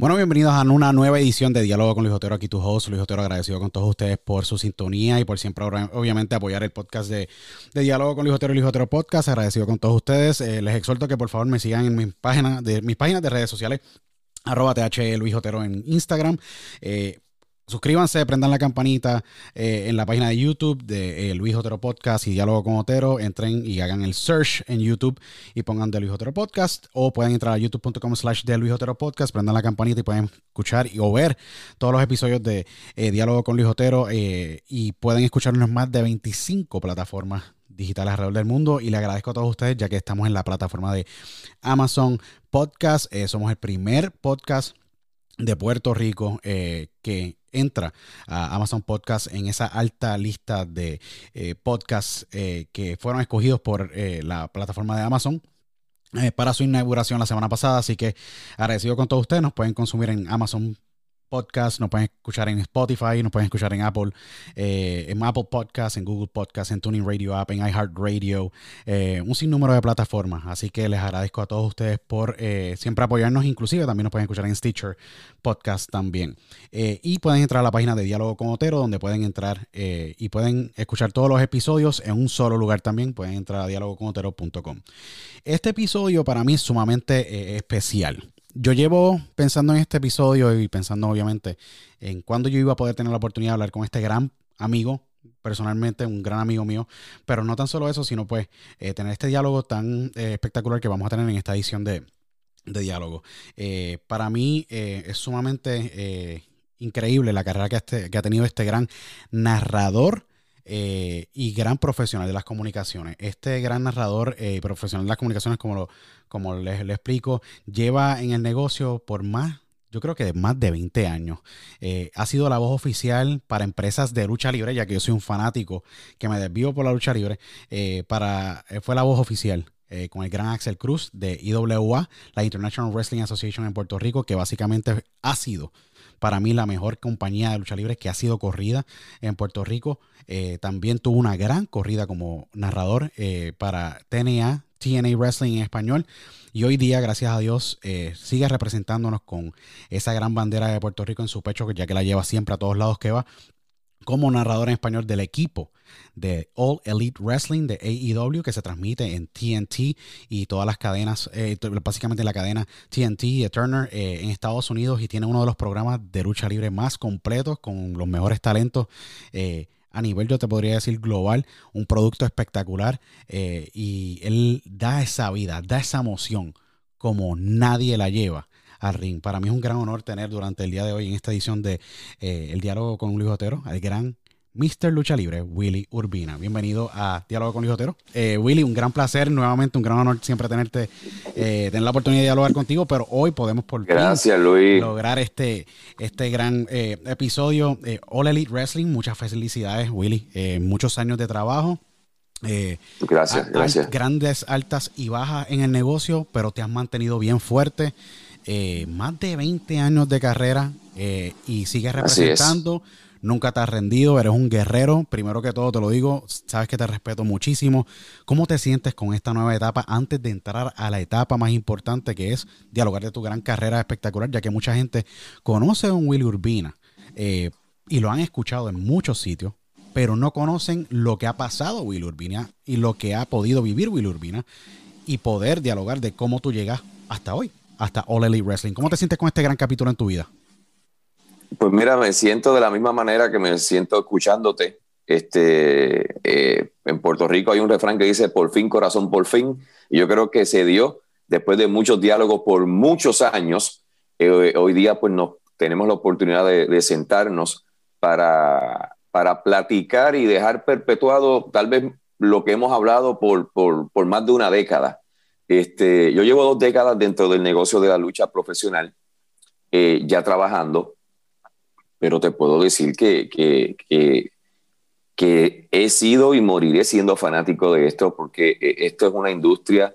Bueno, bienvenidos a una nueva edición de Diálogo con Luis Otero, aquí tu host, Luis Otero, agradecido con todos ustedes por su sintonía y por siempre, obviamente, apoyar el podcast de, Diálogo con Luis Otero y Luis Otero Podcast, agradecido con todos ustedes. Eh, les exhorto que por favor me sigan en mis páginas de, mis páginas de redes sociales, arroba Otero en Instagram. Eh, Suscríbanse, prendan la campanita eh, en la página de YouTube de eh, Luis Otero Podcast y Diálogo con Otero. Entren y hagan el search en YouTube y pongan de Luis Otero Podcast. O pueden entrar a youtube.com slash de Luis Otero Podcast, prendan la campanita y pueden escuchar y, o ver todos los episodios de eh, Diálogo con Luis Otero. y pueden escucharnos más de 25 plataformas digitales alrededor del mundo. Y le agradezco a todos ustedes ya que estamos en la plataforma de Amazon Podcast. somos el primer podcast de Puerto Rico que entra a Amazon Podcast en esa alta lista de eh, podcasts eh, que fueron escogidos por eh, la plataforma de Amazon. para su inauguración la semana pasada, así que agradecido con todos ustedes, nos pueden consumir en Amazon podcast, nos pueden escuchar en Spotify, nos pueden escuchar en Apple, eh, en Apple Podcast, en Google Podcast, en Tuning Radio App, en iHeartRadio, eh, un sinnúmero de plataformas. Así que les agradezco a todos ustedes por eh, siempre apoyarnos, inclusive también nos pueden escuchar en Stitcher Podcast también. y pueden entrar a la página de Diálogo con Otero, donde pueden entrar y pueden escuchar todos los episodios en un solo lugar también. Pueden entrar a dialogoconotero.com. Este episodio para mí es sumamente especial yo llevo pensando en este episodio y pensando obviamente en cuándo yo iba a poder tener la oportunidad de hablar con este gran amigo, personalmente un gran amigo mío, pero no tan solo eso, sino pues eh, tener este diálogo tan eh, espectacular que vamos a tener en esta edición de, diálogo. Eh, para mí es sumamente increíble la carrera este, que ha tenido este gran narrador eh, y gran profesional de las comunicaciones. Este gran narrador y eh, profesional de las comunicaciones, como, lo, como les, explico, lleva en el negocio por más yo creo que más de 20 años. Eh, ha sido la voz oficial para empresas de lucha libre, ya que yo soy un fanático que me desvío por la lucha libre. para, fue la voz oficial con el gran Axel Cruz de IWA, la International Wrestling Association en Puerto Rico, que básicamente ha sido para mí la mejor compañía de lucha libre que ha sido corrida en Puerto Rico. Eh, también tuvo una gran corrida como narrador eh, para TNA, TNA Wrestling en español. Y hoy día, gracias a Dios, eh, sigue representándonos con esa gran bandera de Puerto Rico en su pecho, ya que la lleva siempre a todos lados que va como narrador en español del equipo de All Elite Wrestling de AEW que se transmite en TNT y todas las cadenas, eh, básicamente la cadena TNT de Turner eh, en Estados Unidos y tiene uno de los programas de lucha libre más completos con los mejores talentos. Eh, a nivel, yo te podría decir, global, un producto espectacular y él da esa vida, da esa emoción como nadie la lleva al ring. Para mí es un gran honor tener durante el día de hoy en esta edición de eh, El Diálogo con Luis Otero al gran Mr. Lucha Libre, Willy Urbina. Bienvenido a Diálogo con Luis Otero. Eh, Willy, un gran placer, nuevamente un gran honor siempre tenerte, eh, tener la oportunidad de dialogar contigo, pero hoy podemos por Gracias, Luis. lograr este, este gran episodio. All Elite Wrestling, muchas felicidades, Willy. muchos años de trabajo. gracias, gracias. Grandes, altas y bajas en el negocio, pero te has mantenido bien fuerte. Eh, más de 20 años de carrera eh, y sigues representando. Nunca te has rendido, eres un guerrero. Primero que todo, te lo digo, sabes que te respeto muchísimo. ¿Cómo te sientes con esta nueva etapa antes de entrar a la etapa más importante que es dialogar de tu gran carrera espectacular? Ya que mucha gente conoce a un Willy Urbina eh, y lo han escuchado en muchos sitios, pero no conocen lo que ha pasado Willy Urbina y lo que ha podido vivir Willy Urbina y poder dialogar de cómo tú llegas hasta hoy hasta All Elite Wrestling. ¿Cómo te sientes con este gran capítulo en tu vida? Pues mira, me siento de la misma manera que me siento escuchándote. Este, eh, en Puerto Rico hay un refrán que dice por fin, corazón, por fin. Y yo creo que se dio después de muchos diálogos por muchos años. Eh, hoy día pues nos, tenemos la oportunidad de, sentarnos para, para platicar y dejar perpetuado tal vez lo que hemos hablado por, por, por más de una década. Este, yo llevo dos décadas dentro del negocio de la lucha profesional, eh, ya trabajando, pero te puedo decir que, que, que, he sido y moriré siendo fanático de esto, porque eh, esto es una industria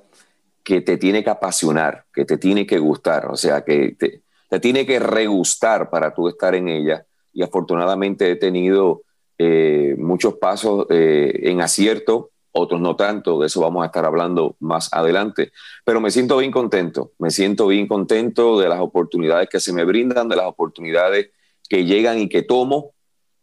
que te tiene que apasionar, que te tiene que gustar, o sea, que te, te tiene que regustar para tú estar en ella. Y afortunadamente he tenido eh, muchos pasos en acierto otros no tanto, de eso vamos a estar hablando más adelante. Pero me siento bien contento, me siento bien contento de las oportunidades que se me brindan, de las oportunidades que llegan y que tomo,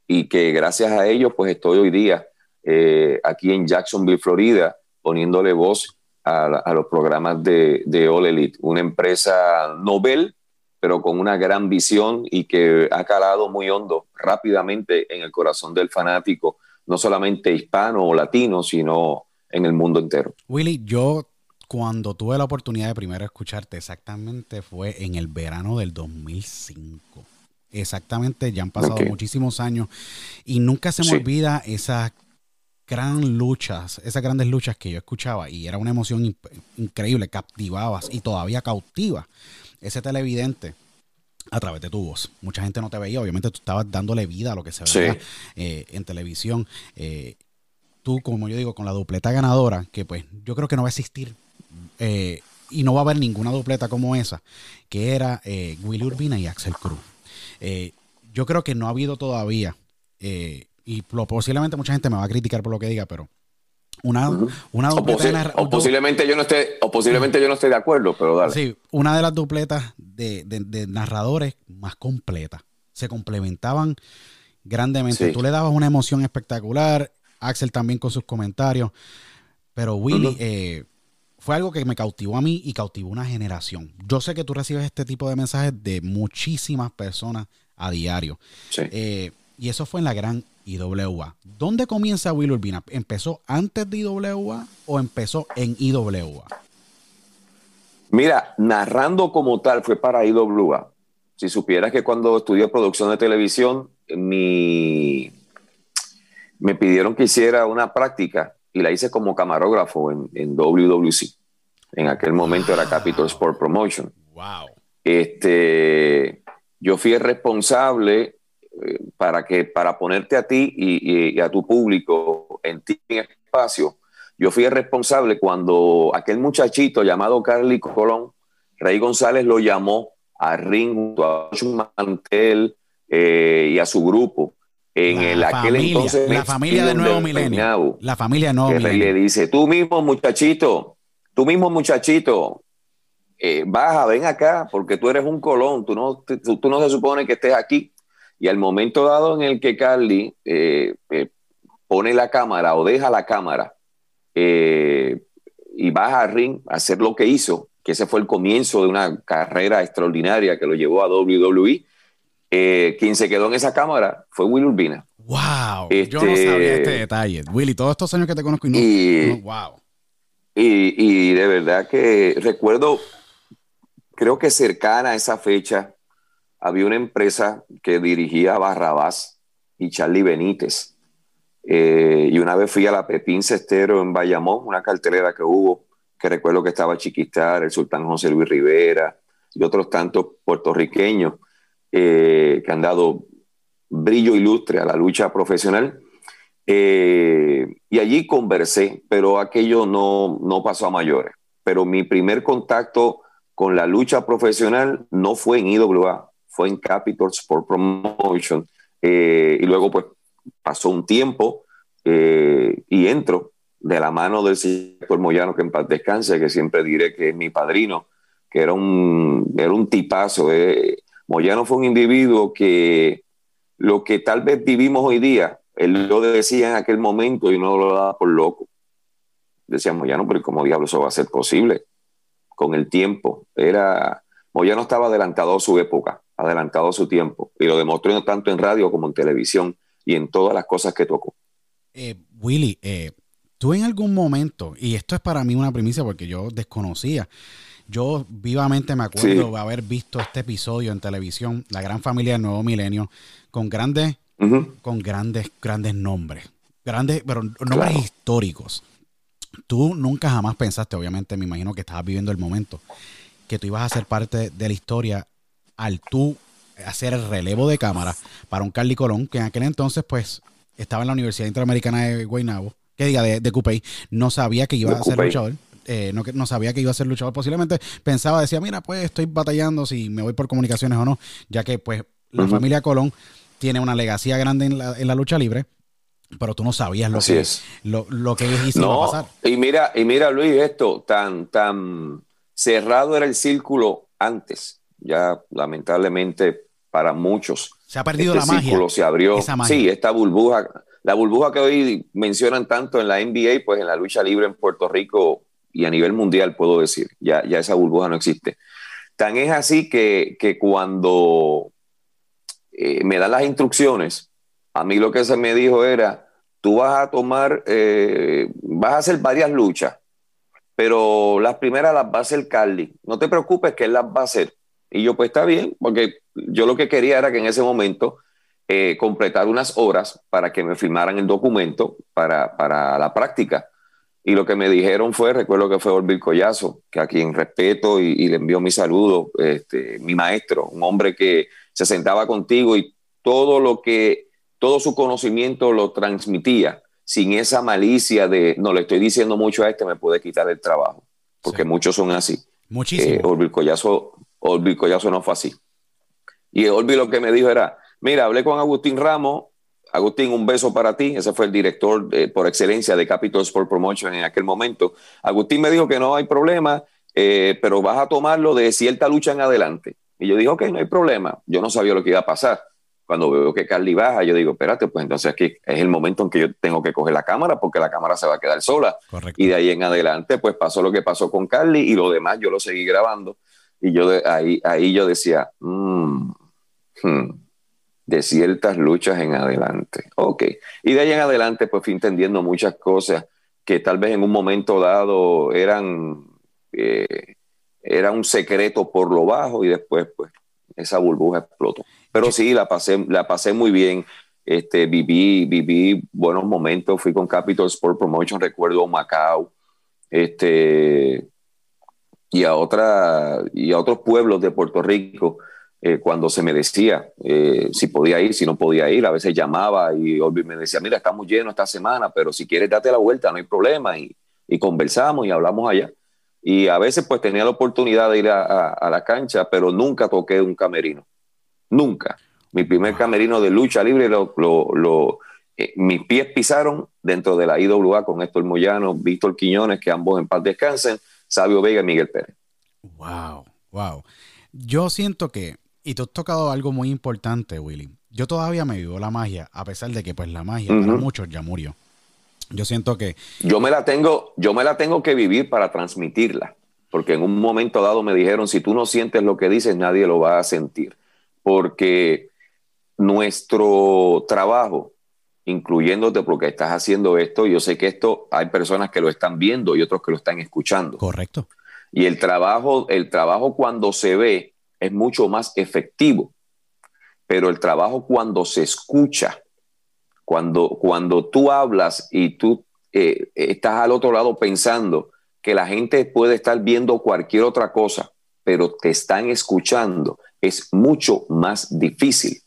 y que gracias a ellos pues estoy hoy día eh, aquí en Jacksonville, Florida, poniéndole voz a, los programas de, de All Elite, una empresa novel, pero con una gran visión y que ha calado muy hondo rápidamente en el corazón del fanático no solamente hispano o latino, sino en el mundo entero. Willy, yo cuando tuve la oportunidad de primero escucharte exactamente fue en el verano del 2005. Exactamente, ya han pasado muchísimos años y nunca se me olvida esas gran luchas, esas grandes luchas que yo escuchaba y era una emoción increíble, captivabas y todavía cautiva ese televidente a través de tu voz. Mucha gente no te veía, obviamente tú estabas dándole vida a lo que se veía eh, en televisión. Eh, tú, como yo digo, con la dupleta ganadora, que pues yo creo que no va a existir eh, y no va a haber ninguna dupleta como esa, que era Willy Urbina y Axel Cruz. Eh, yo creo que no ha habido todavía, eh, y posiblemente mucha gente me va a criticar por lo que diga, pero una, una dupleta o, posiblemente yo no esté o posiblemente yo no esté de acuerdo pero dale. Sí una de las dupletas de, de, narradores más completas se complementaban grandemente. Tú le dabas una emoción espectacular Axel también con sus comentarios pero Willy eh, fue algo que me cautivó a mí y cautivó una generación yo sé que tú recibes este tipo de mensajes de muchísimas personas a diario sí. Eh, y eso fue en la gran IWA. ¿Dónde comienza Will Urbina? ¿Empezó antes de IWA o empezó en IWA? Mira, narrando como tal fue para IWA. Si supieras que cuando estudié producción de televisión, mi... me pidieron que hiciera una práctica y la hice como camarógrafo en, en WWC. En aquel momento era Capital Sport Promotion. Wow. Este, yo fui el responsable para, que, para ponerte a ti y, a tu público en ti en espacio, yo fui el responsable cuando aquel muchachito llamado Carly Colón, Rey González lo llamó a Ring junto a Mantel eh, y a su grupo. En la el, aquel entonces. La familia de Nuevo Milenio. La familia de Nuevo Milenio. Le dice: Tú mismo, muchachito, tú mismo, muchachito, eh, baja, ven acá, porque tú eres un colón, tú no, tú no se supone que estés aquí. Y al momento dado en el que Carly eh, eh, pone la cámara o deja la cámara y baja a ring a hacer lo que hizo, que ese fue el comienzo de una carrera extraordinaria que lo llevó a WWE, quien se quedó en esa cámara fue Will Urbina. ¡Wow! Yo no este, sabía este detalle. Willy, todos estos años que te conozco y no. ¡Wow! Y, y de verdad que recuerdo, creo que cercana a esa fecha, había una empresa que dirigía Barrabás y Charlie Benítez. Eh, y una vez fui a la Pepín Cestero en Bayamón, una cartelera que hubo, que recuerdo que estaba Chiquistar, el Sultán José Luis Rivera y otros tantos puertorriqueños eh, que han dado brillo ilustre a la lucha profesional. Eh, y allí conversé, pero aquello no, no pasó a mayores. Pero mi primer contacto con la lucha profesional no fue en IWA, fue en Capital Sport Promotion. Eh, y luego, pues, pasó un tiempo y entro de la mano del señor Moyano, que en paz descanse, que siempre diré que es mi padrino, que era un, era un tipazo. Eh. Moyano fue un individuo que lo que tal vez vivimos hoy día, él lo decía en aquel momento y no lo daba por loco. Decía Moyano, pero ¿cómo diablo eso va a ser posible? Con el tiempo. Era, Moyano estaba adelantado a su época adelantado a su tiempo y lo demostró tanto en radio como en televisión y en todas las cosas que tocó. Eh, Willy, eh, tú en algún momento, y esto es para mí una primicia porque yo desconocía, yo vivamente me acuerdo de haber visto este episodio en televisión, La Gran Familia del Nuevo Milenio, con grandes, con grandes, grandes nombres, grandes, pero nombres históricos. Tú nunca jamás pensaste, obviamente, me imagino que estabas viviendo el momento, que tú ibas a ser parte de la historia al tú hacer el relevo de cámara para un Carly Colón, que en aquel entonces, pues, estaba en la Universidad Interamericana de Guaynabo, que diga, de, de Cupey, no sabía que iba a ser luchador. Eh, no, no sabía que iba a ser luchador. Posiblemente pensaba, decía, mira, pues estoy batallando si me voy por comunicaciones o no, ya que pues la familia Colón tiene una legacía grande en la, en la lucha libre, pero tú no sabías lo que es. Lo, lo que iba a pasar. Y mira, y mira, Luis, esto tan, tan cerrado era el círculo antes ya lamentablemente para muchos. Se ha perdido este la magia. se abrió. Sí, esta burbuja, la burbuja que hoy mencionan tanto en la NBA, pues en la lucha libre en Puerto Rico y a nivel mundial, puedo decir, ya, ya esa burbuja no existe. Tan es así que, que cuando eh, me dan las instrucciones, a mí lo que se me dijo era, tú vas a tomar, eh, vas a hacer varias luchas, pero las primeras las va a hacer Carly. No te preocupes que él las va a hacer. Y yo, pues está bien, porque yo lo que quería era que en ese momento eh, completar unas horas para que me firmaran el documento para, para, la práctica. Y lo que me dijeron fue, recuerdo que fue Orville Collazo, que a quien respeto y, le envío mi saludo, este, mi maestro, un hombre que se sentaba contigo y todo lo que, todo su conocimiento lo transmitía sin esa malicia de, no le estoy diciendo mucho a este, me puede quitar el trabajo, porque muchos son así. Muchísimo. Eh, Orville Collazo ya no fue así. Y Olvi lo que me dijo era, mira, hablé con Agustín Ramos, Agustín, un beso para ti. Ese fue el director eh, por excelencia de Capital Sport Promotion en aquel momento. Agustín me dijo que no hay problema, eh, pero vas a tomarlo de cierta lucha en adelante. Y yo dije, ok, no hay problema. Yo no sabía lo que iba a pasar. Cuando veo que Carly baja, yo digo, espérate, pues entonces aquí es el momento en que yo tengo que coger la cámara porque la cámara se va a quedar sola. Correcto. Y de ahí en adelante, pues pasó lo que pasó con Carly y lo demás yo lo seguí grabando. Y yo de, ahí, ahí yo decía, mm, hmm, de ciertas luchas en adelante. Ok. Y de ahí en adelante, pues fui entendiendo muchas cosas que tal vez en un momento dado eran, eh, era un secreto por lo bajo y después, pues, esa burbuja explotó. Pero sí, la pasé, la pasé muy bien. Este, viví, viví buenos momentos. Fui con Capital Sport Promotion, recuerdo Macao, este, y a otra, y a otros pueblos de Puerto Rico eh, cuando se me decía eh, si podía ir, si no podía ir. A veces llamaba y Olvi me decía, mira, estamos llenos esta semana, pero si quieres date la vuelta, no hay problema. Y, y conversamos y hablamos allá. Y a veces pues tenía la oportunidad de ir a, la cancha, pero nunca toqué un camerino. Nunca. Mi primer camerino de lucha libre, lo eh, mis pies pisaron dentro de la IWA con Héctor Moyano, Víctor Quiñones, que ambos en paz descansen, Sabio Vega y Miguel Pérez. Wow, wow. Yo siento que, y tú has tocado algo muy importante, Willy. Yo todavía me vivo la magia, a pesar de que pues la magia para muchos ya murió. Yo siento que Yo me la tengo, yo me la tengo que vivir para transmitirla, porque en un momento dado me dijeron, si tú no sientes lo que dices, nadie lo va a sentir, porque nuestro trabajo, incluyéndote porque estás haciendo esto, yo sé que esto hay personas que lo están viendo y otros que lo están escuchando. correcto. Y el trabajo, el trabajo cuando se ve es mucho más efectivo, pero el trabajo cuando se escucha, cuando, cuando tú hablas y tú eh, estás al otro lado pensando que la gente puede estar viendo cualquier otra cosa, pero te están escuchando, es mucho más difícil.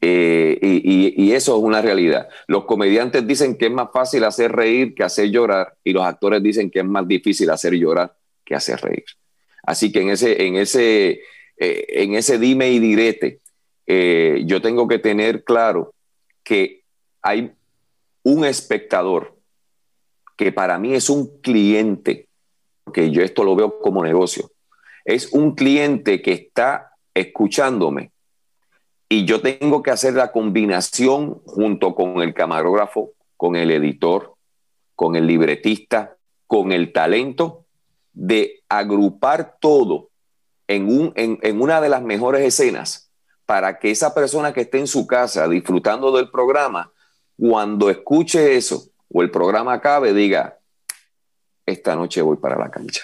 Eh, y, eso es una realidad. Los comediantes dicen que es más fácil hacer reír que hacer llorar, y los actores dicen que es más difícil hacer llorar que hacer reír. Así que en ese, en ese, eh, en ese dime y direte, eh, yo tengo que tener claro que hay un espectador que para mí es un cliente, que yo esto lo veo como negocio, es un cliente que está escuchándome y yo tengo que hacer la combinación junto con el camarógrafo, con el editor, con el libretista, con el talento, de agrupar todo en, un, en, en una de las mejores escenas para que esa persona que esté en su casa disfrutando del programa, cuando escuche eso o el programa acabe, diga, esta noche voy para la cancha.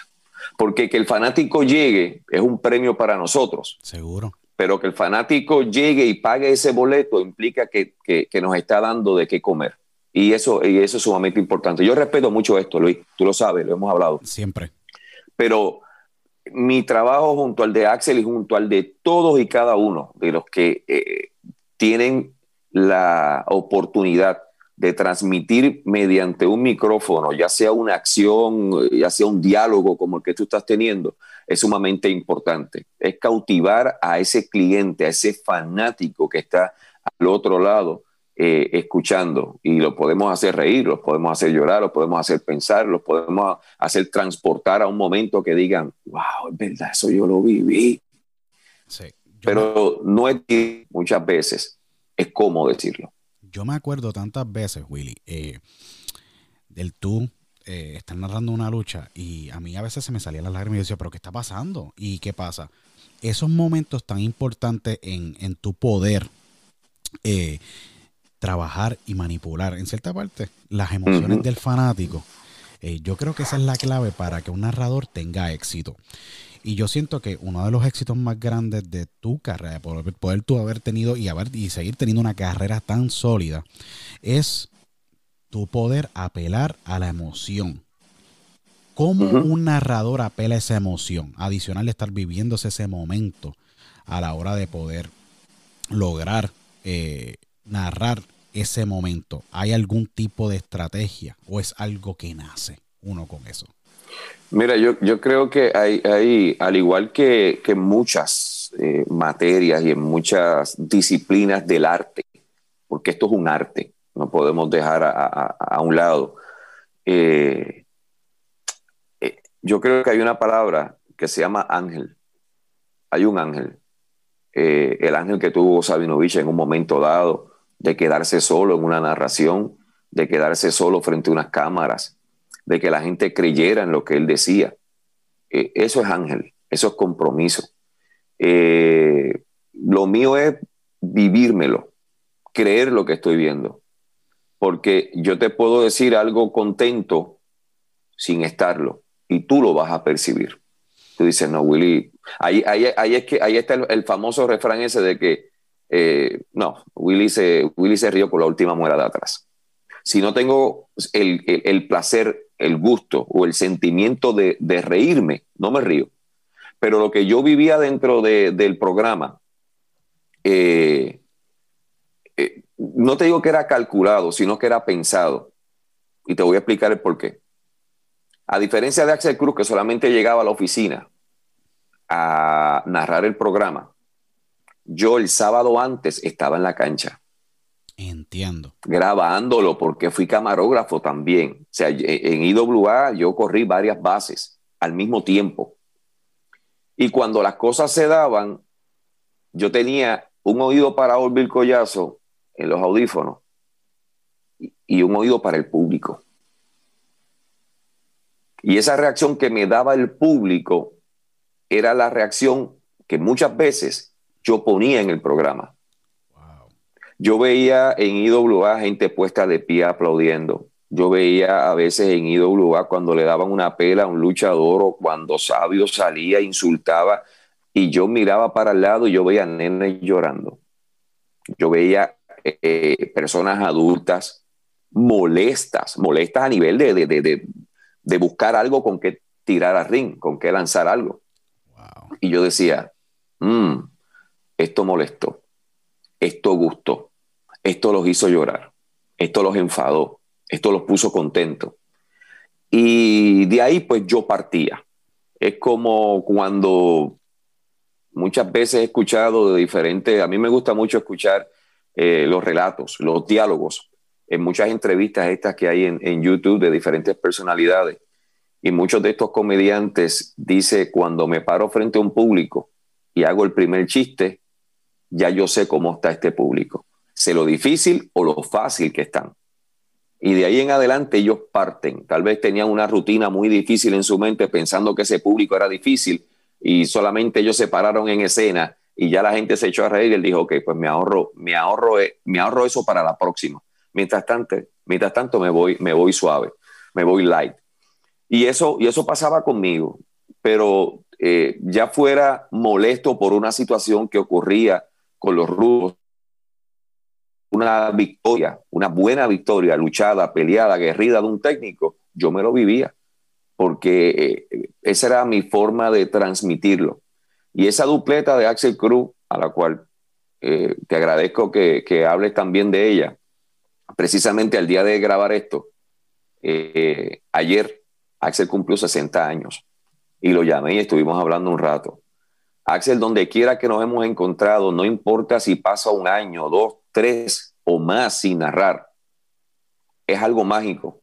Porque que el fanático llegue es un premio para nosotros Seguro. pero que el fanático llegue y pague ese boleto implica que, que- que nos está dando de qué comer. Y eso, y eso es sumamente importante. Yo respeto mucho esto, Luis, tú lo sabes, lo hemos hablado, Siempre. Pero mi trabajo junto al de Axel y junto al de todos y cada uno de los que eh, tienen la oportunidad de transmitir mediante un micrófono, ya sea una acción, ya sea un diálogo como el que tú estás teniendo, es sumamente importante. Es cautivar a ese cliente, a ese fanático que está al otro lado eh, escuchando. Y lo podemos hacer reír, los podemos hacer llorar, los podemos hacer pensar, los podemos hacer transportar a un momento que digan, wow, es verdad, eso yo lo viví. Sí. Yo, Pero no es muchas veces, es cómo decirlo. yo me acuerdo tantas veces, Willy, eh, del tú eh, estar narrando una lucha y a mí a veces se me salía la lágrima y yo decía, pero ¿qué está pasando? ¿Y qué pasa? Esos momentos tan importantes en, en tu poder eh, trabajar y manipular, en cierta parte, las emociones del fanático. eh, yo creo que esa es la clave para que un narrador tenga éxito. Y yo siento que uno de los éxitos más grandes de tu carrera, de poder, poder tú haber tenido y, haber, y seguir teniendo una carrera tan sólida, es tu poder apelar a la emoción. ¿Cómo un narrador apela a esa emoción? Adicional de estar viviéndose ese momento a la hora de poder lograr eh, narrar ese momento. ¿Hay algún tipo de estrategia o es algo que nace uno con eso? Mira, yo, yo creo que hay, hay al igual que, que muchas eh, materias y en muchas disciplinas del arte, porque esto es un arte, no podemos dejar a, un lado. Eh, eh, yo creo que hay una palabra que se llama ángel. Hay un ángel. el ángel que tuvo Sabinovich en un momento dado, de quedarse solo en una narración, de quedarse solo frente a unas cámaras, de que la gente creyera en lo que él decía. eso es ángel, eso es compromiso. Eh, lo mío es vivírmelo, creer lo que estoy viendo. Porque yo te puedo decir algo contento sin estarlo y tú lo vas a percibir. Tú dices, no, Willy, ahí, ahí, es que, ahí está el, famoso refrán ese de que, eh, no, Willy se, Willy se rió por la última muera de atrás. Si no tengo el, placer, el gusto o el sentimiento de, de reírme, no me río pero lo que yo vivía dentro del programa, eh, eh, no te digo que era calculado, sino que era pensado. Y te voy a explicar el por qué. A diferencia de Axel Cruz, que solamente llegaba a la oficina a narrar el programa, yo el sábado antes estaba en la cancha. Entiendo. Grabándolo, porque fui camarógrafo también. O sea, en IWA yo corrí varias bases al mismo tiempo. Y cuando las cosas se daban, yo tenía un oído para Orville Collazo en los audífonos y un oído para el público. Y esa reacción que me daba el público era la reacción que muchas veces yo ponía en el programa. Yo veía en IWA gente puesta de pie aplaudiendo. Yo veía a veces en IWA cuando le daban una pela a un luchador o cuando Sabio salía, insultaba, y yo miraba para el lado y yo veía nenes llorando. Yo veía eh, personas adultas molestas, molestas a nivel de, de, buscar algo con que tirar al ring, con que lanzar algo. Y yo decía, mm, esto molestó, esto gustó, esto los hizo llorar, esto los enfadó, esto los puso contentos. Y de ahí pues yo partía. Es como cuando muchas veces he escuchado de diferentes, a mí me gusta mucho escuchar eh, los relatos, los diálogos, en muchas entrevistas estas que hay en, en, YouTube de diferentes personalidades. Y muchos de estos comediantes dice, cuando me paro frente a un público y hago el primer chiste, ya yo sé cómo está este público. Sé lo difícil o lo fácil que están y de ahí en adelante ellos parten. Tal vez tenían una rutina muy difícil en su mente pensando que ese público era difícil y solamente ellos se pararon en escena y ya la gente se echó a reír y él dijo, ok, pues me ahorro, me ahorro, eh, me ahorro eso para la próxima. Mientras tanto, mientras tanto me voy, me voy suave, me voy light. Y eso, y eso pasaba conmigo, pero eh, ya fuera molesto por una situación que ocurría con los rudos una victoria, una buena victoria, luchada, peleada, guerrida de un técnico, yo me lo vivía, porque eh, esa era mi forma de transmitirlo. Y esa dupleta de Axel Cruz, a la cual eh, te agradezco que, que, hables también de ella, precisamente al día de grabar esto, eh, ayer Axel cumplió 60 años y lo llamé y estuvimos hablando un rato. Axel, donde quiera que nos hemos encontrado, no importa si pasa un año, dos, tres o más sin narrar, es algo mágico.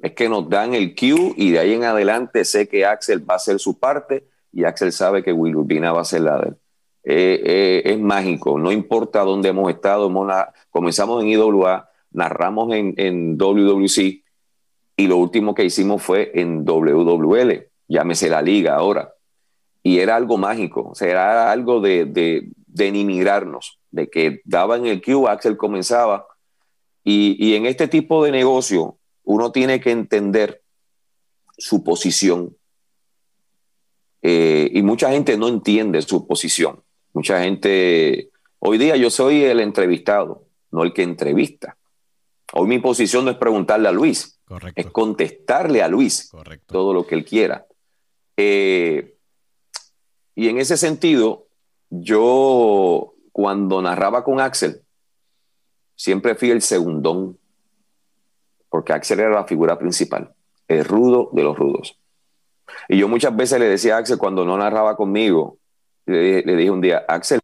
Es que nos dan el cue y de ahí en adelante sé que Axel va a hacer su parte y Axel sabe que Will Urbina va a hacer la de él. Eh, eh, es mágico, no importa dónde hemos estado, comenzamos en IWA, narramos en, en WWC y lo último que hicimos fue en WWL, llámese la liga ahora. Y era algo mágico, o sea, era algo de, de, de emigrarnos, de que daban el cue, Axel comenzaba. Y, en este tipo de negocio, uno tiene que entender su posición. Eh, y mucha gente no entiende su posición. Mucha gente, hoy día yo soy el entrevistado, no el que entrevista. Hoy mi posición no es preguntarle a Luis, es contestarle a Luis todo lo que él quiera. Eh, y en ese sentido, yo cuando narraba con Axel, siempre fui el segundón, porque Axel era la figura principal, el rudo de los rudos. Y yo muchas veces le decía a Axel cuando no narraba conmigo, le, dije un día, Axel,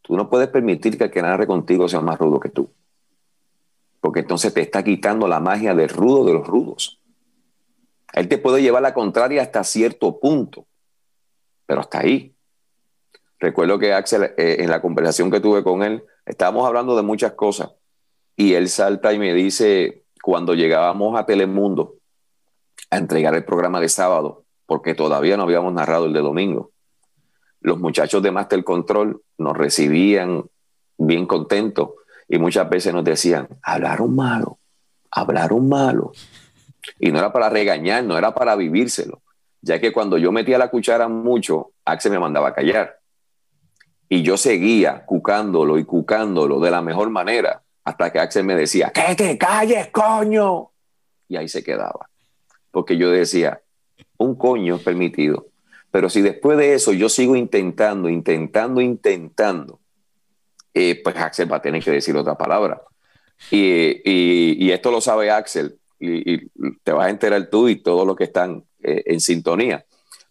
tú no puedes permitir que el que narre contigo sea más rudo que tú. Porque entonces te está quitando la magia del rudo de los rudos. Él te puede llevar la contraria hasta cierto punto, pero hasta ahí. Recuerdo que Axel, eh, en la conversación que tuve con él, estábamos hablando de muchas cosas y él salta y me dice, cuando llegábamos a Telemundo a entregar el programa de sábado, porque todavía no habíamos narrado el de domingo, los muchachos de Master Control nos recibían bien contentos y muchas veces nos decían, hablaron malo, hablaron malo. Y no era para regañar, no era para vivírselo, ya que cuando yo metía la cuchara mucho, Axel me mandaba a callar. Y yo seguía cucándolo y cucándolo de la mejor manera hasta que Axel me decía, que te calles, coño. Y ahí se quedaba. Porque yo decía, un coño es permitido, pero si después de eso yo sigo intentando, intentando, intentando, eh, pues Axel va a tener que decir otra palabra. Y, esto lo sabe Axel, y, te vas a enterar tú y todos los que están eh, en sintonía.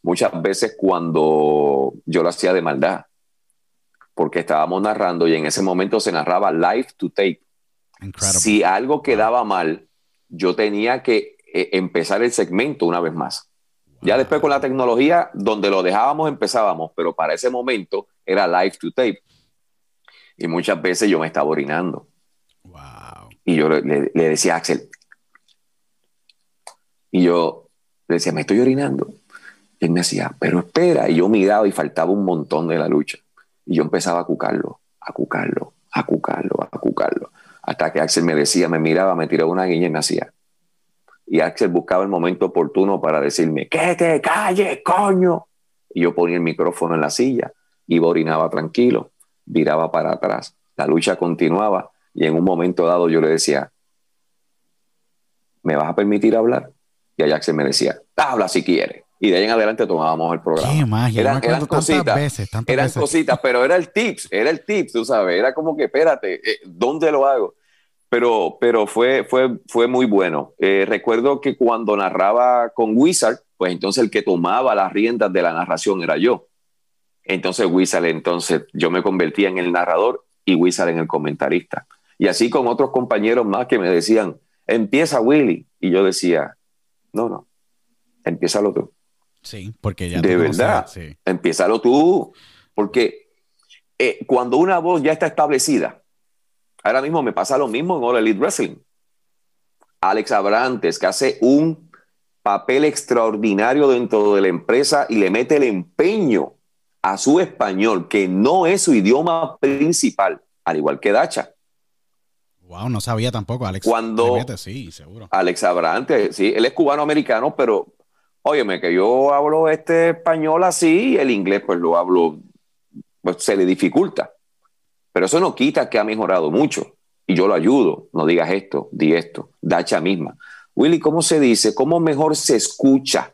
Muchas veces cuando yo lo hacía de maldad, porque estábamos narrando y en ese momento se narraba live to tape. Si algo quedaba mal, yo tenía que eh, empezar el segmento una vez más. Ya después con la tecnología, donde lo dejábamos, empezábamos, pero para ese momento era live to tape. Y muchas veces yo me estaba orinando. Y yo le, decía a Axel, y yo le decía, me estoy orinando. Y él me decía, pero espera. Y yo miraba y faltaba un montón de la lucha. Y yo empezaba a cucarlo, a cucarlo, a cucarlo, a cucarlo. Hasta que Axel me decía, me miraba, me tiraba una guiña y me hacía, y Axel buscaba el momento oportuno para decirme, que te calles, coño. Y yo ponía el micrófono en la silla, iba orinaba tranquilo, viraba para atrás. La lucha continuaba y en un momento dado yo le decía, ¿me vas a permitir hablar? Y Axel me decía, habla si quieres. Y de ahí en adelante tomábamos el programa. Qué magia, eran, eran cositas, veces, eran cositas, pero era el tips, era el tips, tú sabes, era como que, espérate, eh, ¿dónde lo hago? pero, pero fue, fue, fue muy bueno. Eh, recuerdo que cuando narraba con Wizard, pues entonces el que tomaba las riendas de la narración era yo. Entonces Wizard, entonces yo me convertía en el narrador y Wizard en el comentarista. Y así con otros compañeros más que me decían, empieza Willy. Y yo decía, no, no, empiézalo tú. Sí, porque ya. De verdad, sí. empiézalo tú. Porque eh, cuando una voz ya está establecida, Ahora mismo me pasa lo mismo en All Elite Wrestling. Alex Abrantes, que hace un papel extraordinario dentro de la empresa y le mete el empeño a su español, que no es su idioma principal, al igual que Dacha. Wow, no sabía tampoco, Alex. Cuando sí, seguro. Alex Abrantes, sí, él es cubano-americano, pero óyeme, que yo hablo este español así, el inglés pues lo hablo, pues se le dificulta. Pero eso no quita que ha mejorado mucho. Y yo lo ayudo. No digas esto, di esto. Dacha misma. Willy, ¿cómo se dice? ¿Cómo mejor se escucha?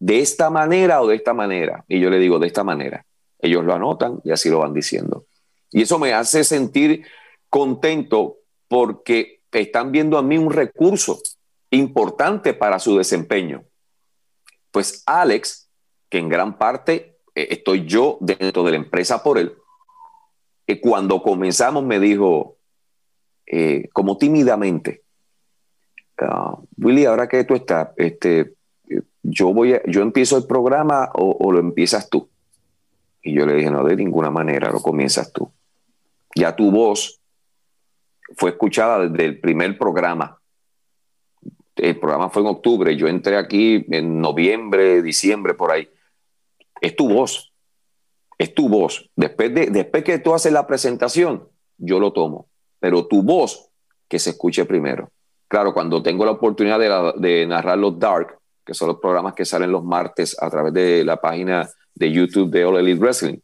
¿De esta manera o de esta manera? Y yo le digo, de esta manera. Ellos lo anotan y así lo van diciendo. Y eso me hace sentir contento porque están viendo a mí un recurso importante para su desempeño. Pues Alex, que en gran parte eh, estoy yo dentro de la empresa por él, cuando comenzamos me dijo, eh, como tímidamente, ah, Willy, ahora que tú estás, este, yo, voy yo empiezo el programa o, lo empiezas tú. Y yo le dije, no, de ninguna manera, lo comienzas tú. Ya tu voz fue escuchada desde el primer programa. El programa fue en octubre, yo entré aquí en noviembre, diciembre, por ahí. Es tu voz es tu voz. Después, de, después que tú haces la presentación, yo lo tomo. Pero tu voz, que se escuche primero. Claro, cuando tengo la oportunidad de, narrar los Dark, que son los programas que salen los martes a través de la página de YouTube de All Elite Wrestling,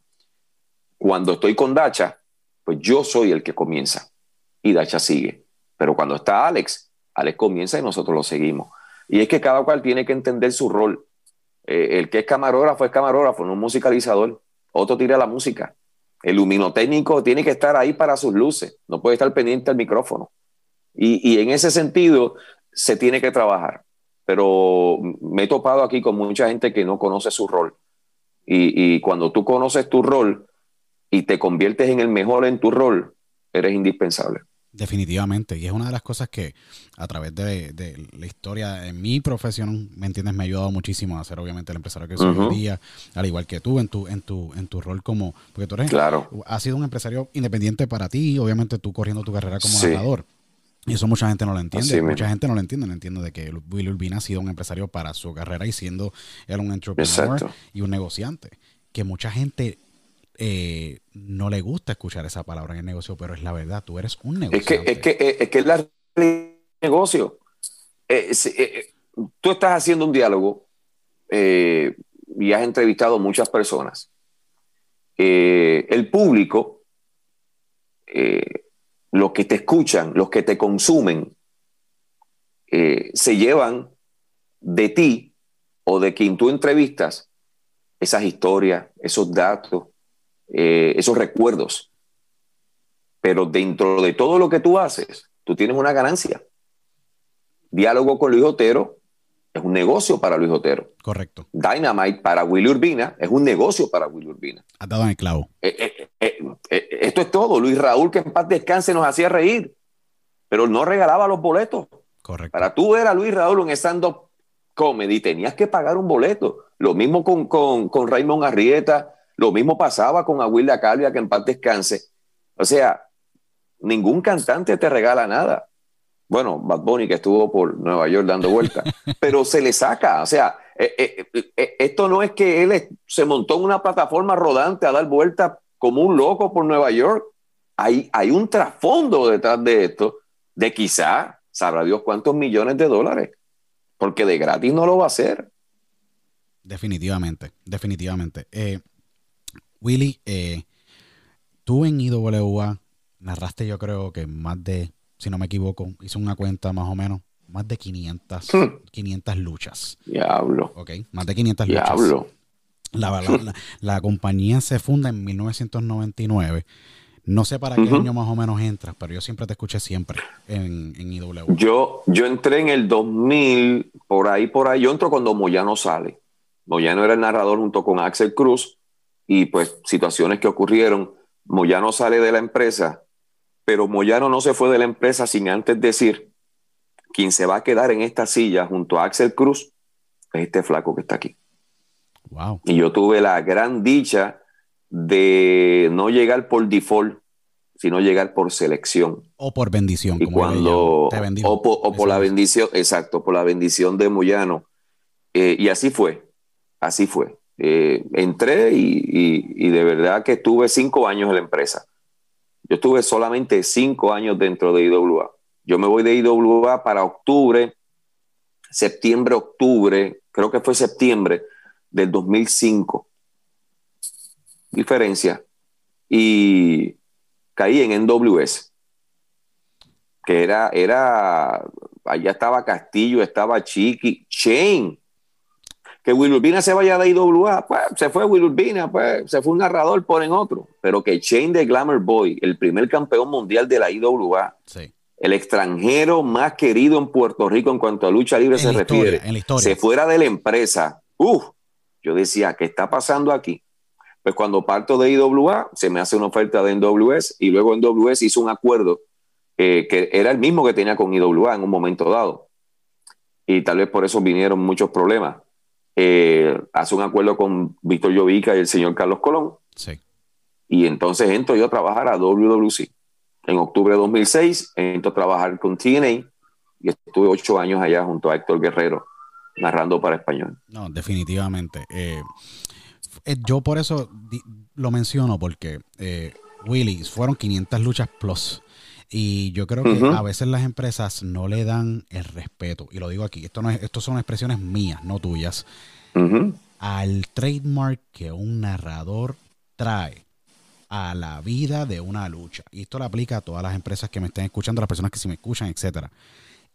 cuando estoy con Dacha, pues yo soy el que comienza y Dacha sigue. Pero cuando está Alex, Alex comienza y nosotros lo seguimos. Y es que cada cual tiene que entender su rol. Eh, el que es camarógrafo es camarógrafo, no un musicalizador otro tira la música. El luminotécnico tiene que estar ahí para sus luces, no puede estar pendiente al micrófono. Y, en ese sentido se tiene que trabajar. Pero me he topado aquí con mucha gente que no conoce su rol. Y, y cuando tú conoces tu rol y te conviertes en el mejor en tu rol, eres indispensable. Definitivamente, y es una de las cosas que a través de, de la historia en mi profesión, ¿me entiendes? Me ha ayudado muchísimo a ser obviamente el empresario que soy hoy día, al igual que tú en tu en tu en tu rol como porque tú eres Claro. has sido un empresario independiente para ti, obviamente tú corriendo tu carrera como Sí. narrador. Y eso mucha gente no lo entiende. Así mucha mismo. gente no lo entiende. No entiende de que Will Urbina ha sido un empresario para su carrera y siendo él un entrepreneur Exacto. y un negociante. Que mucha gente eh, no le gusta escuchar esa palabra en el negocio, pero es la verdad. Tú eres un Es negociante. que, es que, eh, es que es la realidad del negocio. Eh, tú estás haciendo un diálogo y has entrevistado muchas personas. El público, los que te escuchan, los que te consumen, se llevan de ti o de quien tú entrevistas esas historias, esos datos, eh, esos recuerdos pero dentro de todo lo que tú haces, tú tienes una ganancia. Diálogo con Luis Otero es un negocio para Luis Otero. Correcto. Dynamite para Willy Urbina es un negocio para Willy Urbina. Has dado en el clavo. Eh, eh, esto es todo. Luis Raúl, que en paz descanse, nos hacía reír, pero no regalaba los boletos. Correcto. Para tú ver a Luis Raúl en stand-up comedy, tenías que pagar un boleto. Lo mismo con, con, con Raymond Arrieta, lo mismo pasaba con Aguilda Calvia, que en paz descanse. O sea, ningún cantante te regala nada. Bueno, Bad Bunny que estuvo por Nueva York dando vueltas, pero se le saca. O sea, eh, eh, eh, esto no es que él se montó en una plataforma rodante a dar vueltas como un loco por Nueva York. Hay, hay un trasfondo detrás de esto, de quizá, sabrá Dios cuántos millones de dólares, porque de gratis no lo va a hacer. Definitivamente, definitivamente. Eh, Willy, eh, tú en IWA narraste yo creo que más de, si no me equivoco, hice una cuenta más o menos, más de 500, Hmm. 500 luchas. Diablo, ¿Ok? Más de 500 luchas. diablo. La, la- la- la compañía se funda en 1999. No sé para qué año más o menos entras, pero yo siempre te escuché siempre en, en IWA. Yo, yo entré en el 2000, por ahí, por ahí. Yo entro cuando Moyano sale. Moyano era el narrador junto con Axel Cruz y pues situaciones que ocurrieron. Moyano sale de la empresa, pero Moyano no se fue de la empresa sin antes decir, quien se va a quedar en esta silla junto a Axel Cruz es este flaco que está aquí. Wow. Y yo tuve la gran dicha de no llegar por default, sino llegar por selección. O por bendición. Y como cuando, Te o, por, o por la bendición, exacto, por la bendición de Moyano. Eh, y así fue, así fue. Eh, entré y, de verdad que estuve cinco años en la empresa. Yo estuve solamente cinco años dentro de IWA. Yo me voy de IWA para octubre, septiembre, octubre, creo que fue septiembre del 2005. Diferencia. Y caí en NWS que era, era, allá estaba Castillo, estaba Chiqui, Shane, que Will Urbina se vaya de IWA, pues se fue Will Urbina, pues se fue un narrador, ponen otro, pero que Shane de Glamour Boy, el primer campeón mundial de la IWA, Sí. el extranjero más querido en Puerto Rico en cuanto a lucha libre En se historia, refiere, en la historia. se fuera de la empresa, uff, yo decía, ¿qué está pasando aquí? Pues cuando parto de IWA, se me hace una oferta de NWS y luego NWS hizo un acuerdo eh, que era el mismo que tenía con IWA en un momento dado. Y tal vez por eso vinieron muchos problemas. Eh, hace un acuerdo con Víctor Llovica y el señor Carlos Colón. Sí. Y entonces entro yo a trabajar a WWC. En octubre de 2006 entro a trabajar con TNA y estuve ocho años allá junto a Héctor Guerrero narrando para español. No, definitivamente. Eh, eh, yo por eso lo menciono porque eh, Willy fueron 500 luchas plus. Y yo creo que a veces las empresas no le dan el respeto. Y lo digo aquí, esto no es, esto son expresiones mías, no tuyas. Al trademark que un narrador trae a la vida de una lucha. Y esto lo aplica a todas las empresas que me estén escuchando, las personas que sí me escuchan, etcétera.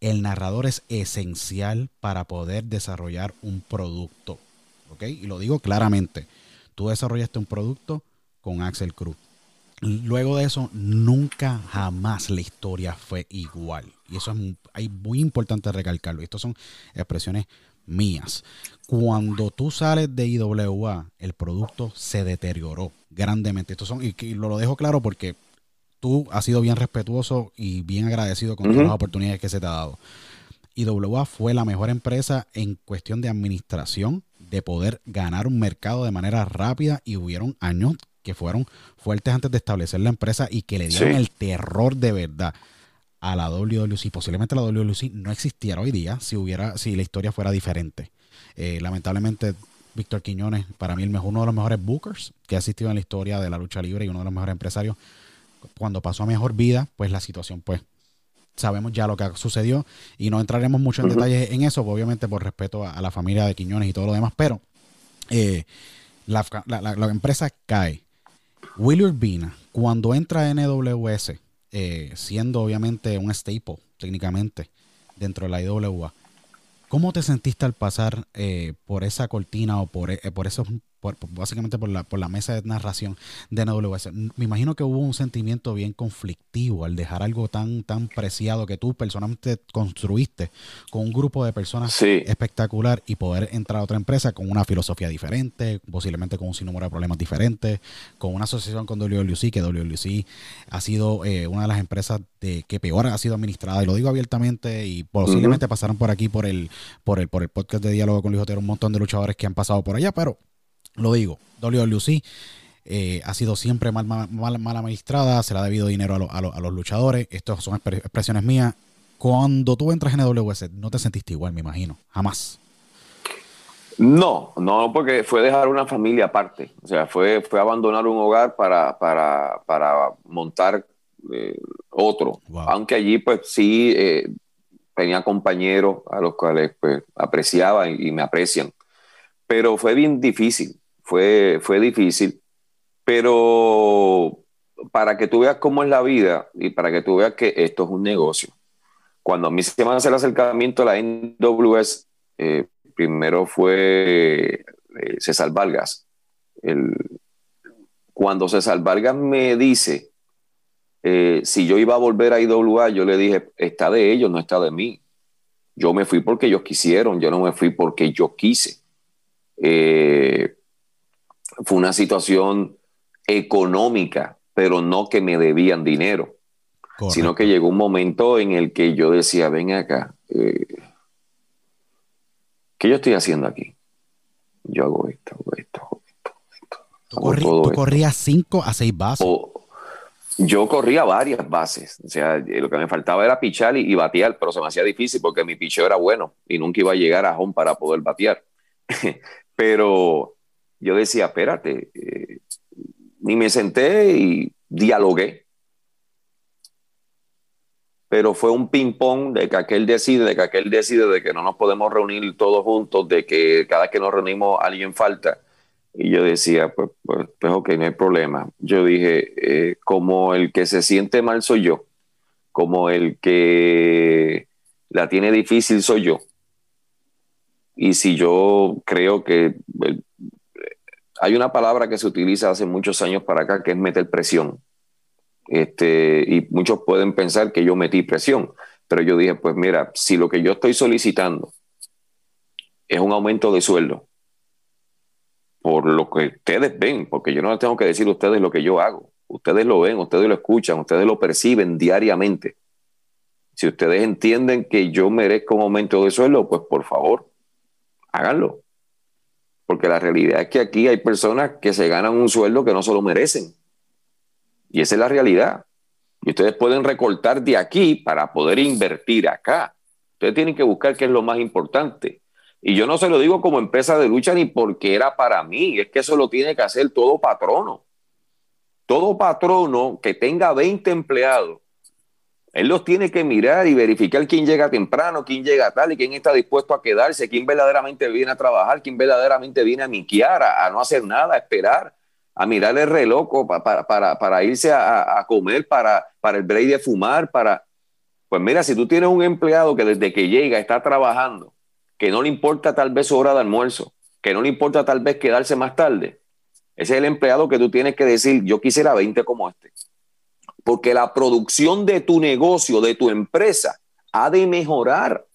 El narrador es esencial para poder desarrollar un producto. Y lo digo claramente. Tú desarrollaste un producto con Axel Cruz. Luego de eso, nunca jamás la historia fue igual. Y eso es muy, muy importante recalcarlo. Y estas son expresiones mías. Cuando tú sales de IWA, el producto se deterioró grandemente. Esto son, y, lo, dejo claro porque tú has sido bien respetuoso y bien agradecido con todas las oportunidades que se te ha dado. IWA fue la mejor empresa en cuestión de administración, de poder ganar un mercado de manera rápida y hubieron años que fueron fuertes antes de establecer la empresa y que le dieron el terror de verdad a la WWC. Posiblemente la WWC no existiera hoy día si hubiera, si la historia fuera diferente. Eh, lamentablemente, Víctor Quiñones, para mí el mejor, uno de los mejores bookers que ha existido en la historia de la lucha libre y uno de los mejores empresarios. Cuando pasó a mejor vida, pues la situación, pues sabemos ya lo que sucedió y no entraremos mucho en detalles en eso, obviamente por respeto a, la familia de Quiñones y todo lo demás, pero eh, la, empresa cae. Willy Urbina, cuando entra a NWS, eh, siendo obviamente un staple técnicamente dentro de la IWA, ¿Cómo te sentiste al pasar eh, por esa cortina o por, eh, por esos básicamente por la, por la mesa de narración de NWS. Me imagino que hubo un sentimiento bien conflictivo al dejar algo tan, tan preciado que tú personalmente construiste con un grupo de personas espectacular y poder entrar a otra empresa con una filosofía diferente, posiblemente con un sinnúmero de problemas diferentes, con una asociación con WWC, que WWC ha sido eh, una de las empresas de, que peor ha sido administrada, y lo digo abiertamente, y posiblemente pasaron por aquí por el, por el, por el podcast de diálogo con Luis Otero, un montón de luchadores que han pasado por allá, pero lo digo, WWC eh, ha sido siempre mal, mal, mal, administrada, se le ha debido dinero a, a, los luchadores. Estas son expresiones mías. Cuando tú entras en AWS, no te sentiste igual, me imagino. Jamás. No, no, porque fue dejar una familia aparte. O sea, fue, fue abandonar un hogar para, para, para montar eh, otro. Aunque allí, pues sí, eh, tenía compañeros a los cuales pues, apreciaba y me aprecian. Pero fue bien difícil fue, fue difícil, pero para que tú veas cómo es la vida y para que tú veas que esto es un negocio. Cuando a mí se me hace el acercamiento a la NWS, eh, primero fue eh, César Vargas. El, cuando César Vargas me dice eh, si yo iba a volver a IWA, yo le dije, está de ellos, no está de mí. Yo me fui porque ellos quisieron, yo no me fui porque yo quise. Fue una situación económica, pero no que me debían dinero, sino que llegó un momento en el que yo decía, ven acá, eh, ¿qué yo estoy haciendo aquí? Yo hago esto, hago esto, hago esto, ¿Tú, corrías cinco a seis bases? yo corría varias bases, o sea, eh, lo que me faltaba era pichar y, batear, pero se me hacía difícil porque mi picheo era bueno y nunca iba a llegar a home para poder batear. pero yo decía, espérate, eh, ni me senté y dialogué. Pero fue un ping-pong de que aquel decide, de que aquel decide, de que no nos podemos reunir todos juntos, de que cada que nos reunimos alguien falta. Y yo decía, pues, pues, pues ok, no hay problema. Yo dije, eh, como el que se siente mal soy yo, como el que la tiene difícil soy yo. Y si yo creo que hay una palabra que se utiliza hace muchos años para acá que es meter presión. Este, y muchos pueden pensar que yo metí presión, pero yo dije, pues mira, si lo que yo estoy solicitando es un aumento de sueldo, por lo que ustedes ven, porque yo no les tengo que decir a ustedes lo que yo hago, ustedes lo ven, ustedes lo escuchan, ustedes lo perciben diariamente. Si ustedes entienden que yo merezco un aumento de sueldo, pues por favor, háganlo. Porque la realidad es que aquí hay personas que se ganan un sueldo que no se lo merecen. Y esa es la realidad. Y ustedes pueden recortar de aquí para poder invertir acá. Ustedes tienen que buscar qué es lo más importante. Y yo no se lo digo como empresa de lucha ni porque era para mí, es que eso lo tiene que hacer todo patrono. Todo patrono que tenga 20 empleados él los tiene que mirar y verificar quién llega temprano, quién llega tal y quién está dispuesto a quedarse, quién verdaderamente viene a trabajar, quién verdaderamente viene a miquear, a, no hacer nada, a esperar, a mirar el reloj para, irse a, comer, para, para el break de fumar, para... Pues mira, si tú tienes un empleado que desde que llega está trabajando, que no le importa tal vez su hora de almuerzo, que no le importa tal vez quedarse más tarde, ese es el empleado que tú tienes que decir, yo quisiera 20 como este porque la producción de tu negocio, de tu empresa, ha de mejorar.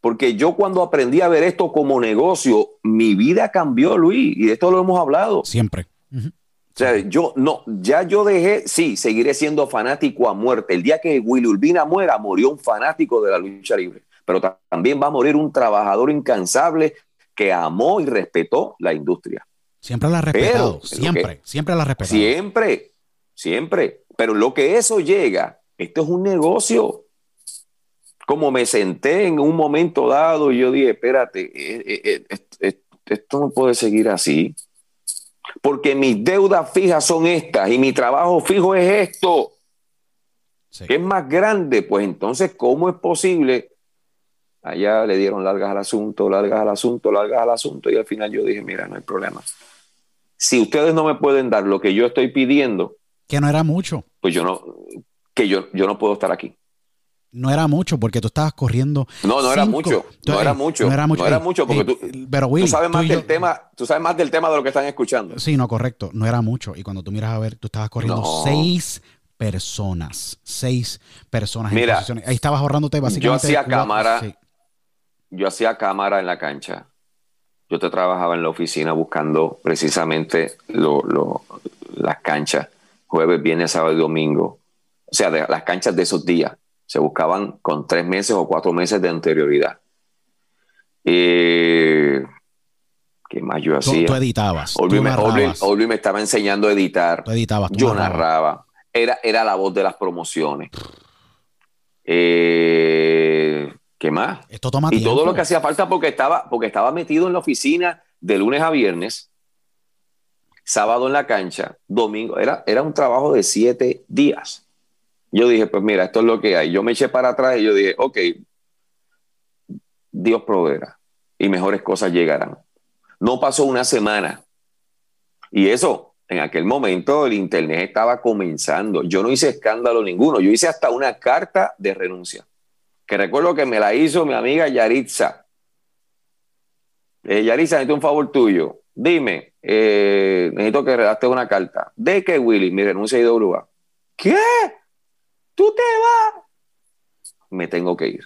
Porque yo cuando aprendí a ver esto como negocio, mi vida cambió, Luis, y de esto lo hemos hablado. Siempre. O sea, yo no, ya yo dejé, sí, seguiré siendo fanático a muerte. El día que Willy Urbina muera, murió un fanático de la lucha libre, pero también va a morir un trabajador incansable que amó y respetó la industria. Siempre la ha respetado, siempre, siempre la ha respetado. Siempre, siempre. Pero lo que eso llega, esto es un negocio. Como me senté en un momento dado y yo dije, espérate, eh, eh, eh, esto no puede seguir así porque mis deudas fijas son estas y mi trabajo fijo es esto. es más grande? Pues entonces, ¿cómo es posible? Allá le dieron largas al asunto, largas al asunto, largas al asunto y al final yo dije, mira, no hay problema. Si ustedes no me pueden dar lo que yo estoy pidiendo, que no era mucho, pues yo no, que yo, yo no puedo estar aquí no era mucho porque tú estabas corriendo. No, no era mucho. No era mucho. No era mucho. No era mucho porque tú, pero tú sabes más del tema. Tú sabes más del tema de lo que están escuchando. Sí, no, correcto. No era mucho. Y cuando tú miras a ver, tú estabas corriendo seis personas. Seis personas. Mira, ahí estabas ahorrándote básicamente. Yo hacía cámara. Yo hacía cámara en la cancha. Yo te trabajaba en la oficina buscando precisamente las canchas. Jueves, viernes, sábado y domingo. O sea, las canchas de esos días se buscaban con tres meses o cuatro meses de anterioridad. ¿Qué más yo hacía? Tú, editabas. Olvi me, estaba enseñando a editar. yo narraba. Era, era la voz de las promociones. Eh, ¿Qué más? Esto toma y todo lo que hacía falta porque estaba, porque estaba metido en la oficina de lunes a viernes, sábado en la cancha, domingo. Era, era un trabajo de siete días. Yo dije, pues mira, esto es lo que hay. Yo me eché para atrás y yo dije, ok, Dios proveerá y mejores cosas llegarán. No pasó una semana. Y eso, en aquel momento el Internet estaba comenzando. Yo no hice escándalo ninguno. Yo hice hasta una carta de renuncia. Que recuerdo que me la hizo mi amiga Yaritza. Eh, Yaritza, necesito un favor tuyo. Dime, eh, necesito que redacte una carta. ¿De que Willy? Mi renuncia a IWA. ¿Qué? tú te vas, me tengo que ir.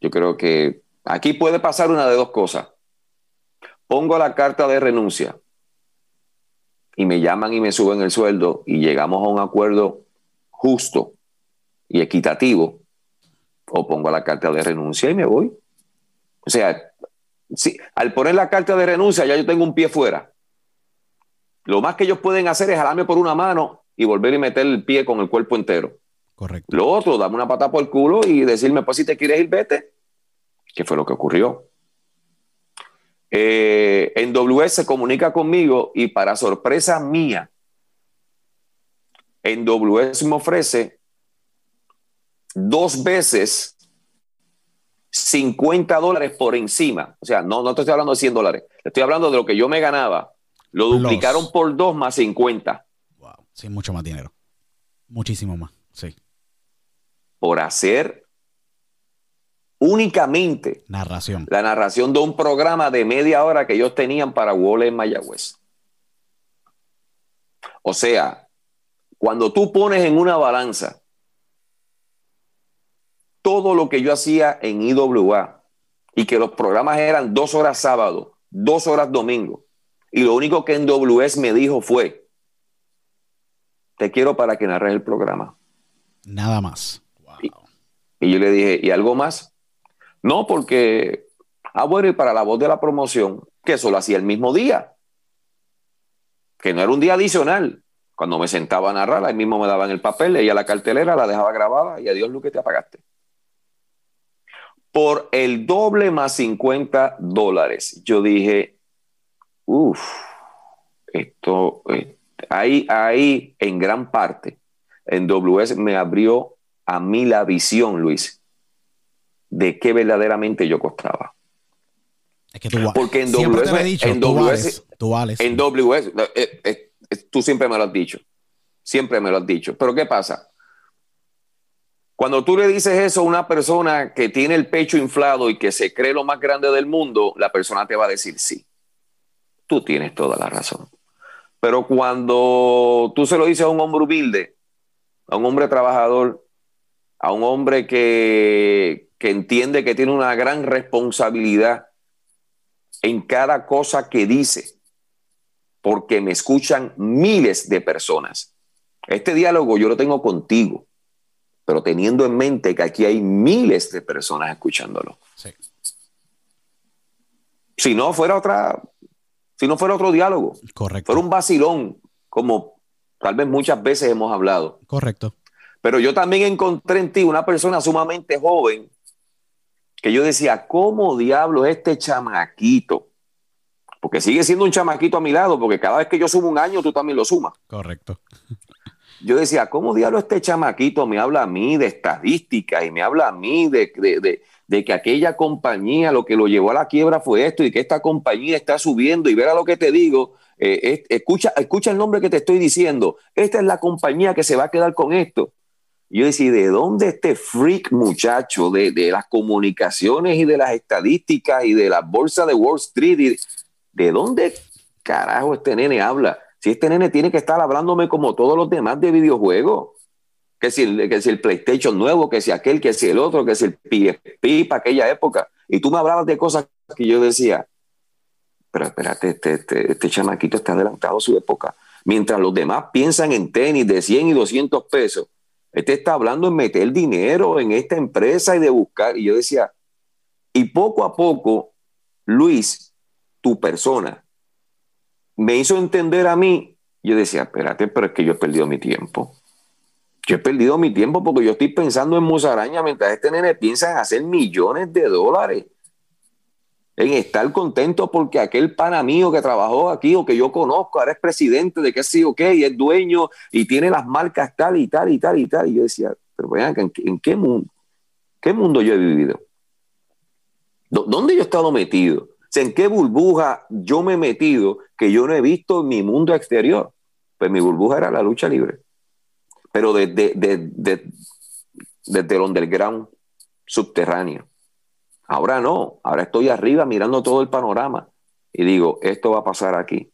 Yo creo que aquí puede pasar una de dos cosas. Pongo la carta de renuncia y me llaman y me suben el sueldo y llegamos a un acuerdo justo y equitativo, o pongo la carta de renuncia y me voy. O sea, si, al poner la carta de renuncia ya yo tengo un pie fuera. Lo más que ellos pueden hacer es jalarme por una mano y volver y meter el pie con el cuerpo entero. Correcto. Lo otro, dame una pata por el culo y decirme, pues si te quieres ir, vete. ¿Qué fue lo que ocurrió? Eh, en WS se comunica conmigo y para sorpresa mía, en WS me ofrece dos veces 50 dólares por encima. O sea, no, no te estoy hablando de 100 dólares. Estoy hablando de lo que yo me ganaba. Lo duplicaron por dos más 50. Wow. Sí, mucho más dinero. Muchísimo más. Sí por hacer únicamente narración. la narración de un programa de media hora que ellos tenían para Wall en Mayagüez. O sea, cuando tú pones en una balanza todo lo que yo hacía en IWA y que los programas eran dos horas sábado, dos horas domingo, y lo único que en WS me dijo fue, te quiero para que narres el programa. Nada más. Y yo le dije, ¿y algo más? No, porque, ah, bueno, y para la voz de la promoción, que eso lo hacía el mismo día, que no era un día adicional. Cuando me sentaba a narrar, ahí mismo me daban el papel, leía la cartelera, la dejaba grabada y adiós lo que te apagaste. Por el doble más 50 dólares. Yo dije, uff, esto, eh, ahí, ahí en gran parte, en WS me abrió a mí la visión, Luis, de qué verdaderamente yo costaba. Es que tú, Porque en WS, en WS, tú vales, en WS, eh, eh, tú siempre me lo has dicho, siempre me lo has dicho. Pero ¿qué pasa? Cuando tú le dices eso a una persona que tiene el pecho inflado y que se cree lo más grande del mundo, la persona te va a decir sí. Tú tienes toda la razón. Pero cuando tú se lo dices a un hombre humilde, a un hombre trabajador, a un hombre que, que entiende que tiene una gran responsabilidad en cada cosa que dice, porque me escuchan miles de personas. Este diálogo yo lo tengo contigo, pero teniendo en mente que aquí hay miles de personas escuchándolo. Sí. Si no fuera otra, si no fuera otro diálogo, Correcto. fuera un vacilón, como tal vez muchas veces hemos hablado. Correcto. Pero yo también encontré en ti una persona sumamente joven que yo decía, ¿cómo diablo este chamaquito? Porque sigue siendo un chamaquito a mi lado, porque cada vez que yo sumo un año, tú también lo sumas. Correcto. Yo decía, ¿cómo diablo este chamaquito me habla a mí de estadística y me habla a mí de, de, de, que aquella compañía lo que lo llevó a la quiebra fue esto y que esta compañía está subiendo y verá lo que te digo, eh, es- escucha, escucha el nombre que te estoy diciendo, esta es la compañía que se va a quedar con esto. Yo decía, ¿de dónde este freak muchacho de, de las comunicaciones y de las estadísticas y de la bolsa de Wall Street? y- ¿De dónde carajo este nene habla? Si este nene tiene que estar hablándome como todos los demás de videojuegos. Que si, el, que si el PlayStation nuevo, que si aquel, que si el otro, que si el PSP para aquella época. Y tú me hablabas de cosas que yo decía, pero espérate, este, este, este chamaquito está adelantado a su época. Mientras los demás piensan en tenis de 100 y 200 pesos, este está hablando en meter dinero en esta empresa y de buscar. Y yo decía, y poco a poco, Luis, tu persona, me hizo entender a mí. Yo decía, espérate, pero es que yo he perdido mi tiempo. Yo he perdido mi tiempo porque yo estoy pensando en musaraña mientras este nene piensa en hacer millones de dólares. En estar contento porque aquel pana mío que trabajó aquí o que yo conozco ahora es presidente de qué sé yo qué y es dueño y tiene las marcas tal y tal y tal y tal. Y yo decía, pero vean, ¿en, en qué mundo? ¿Qué mundo yo he vivido? ¿Dó- ¿Dónde yo he estado metido? O ¿En qué burbuja yo me he metido que yo no he visto en mi mundo exterior? Pues mi burbuja era la lucha libre. Pero desde, desde, desde, el underground subterráneo. Ahora no, ahora estoy arriba mirando todo el panorama y digo, esto va a pasar aquí.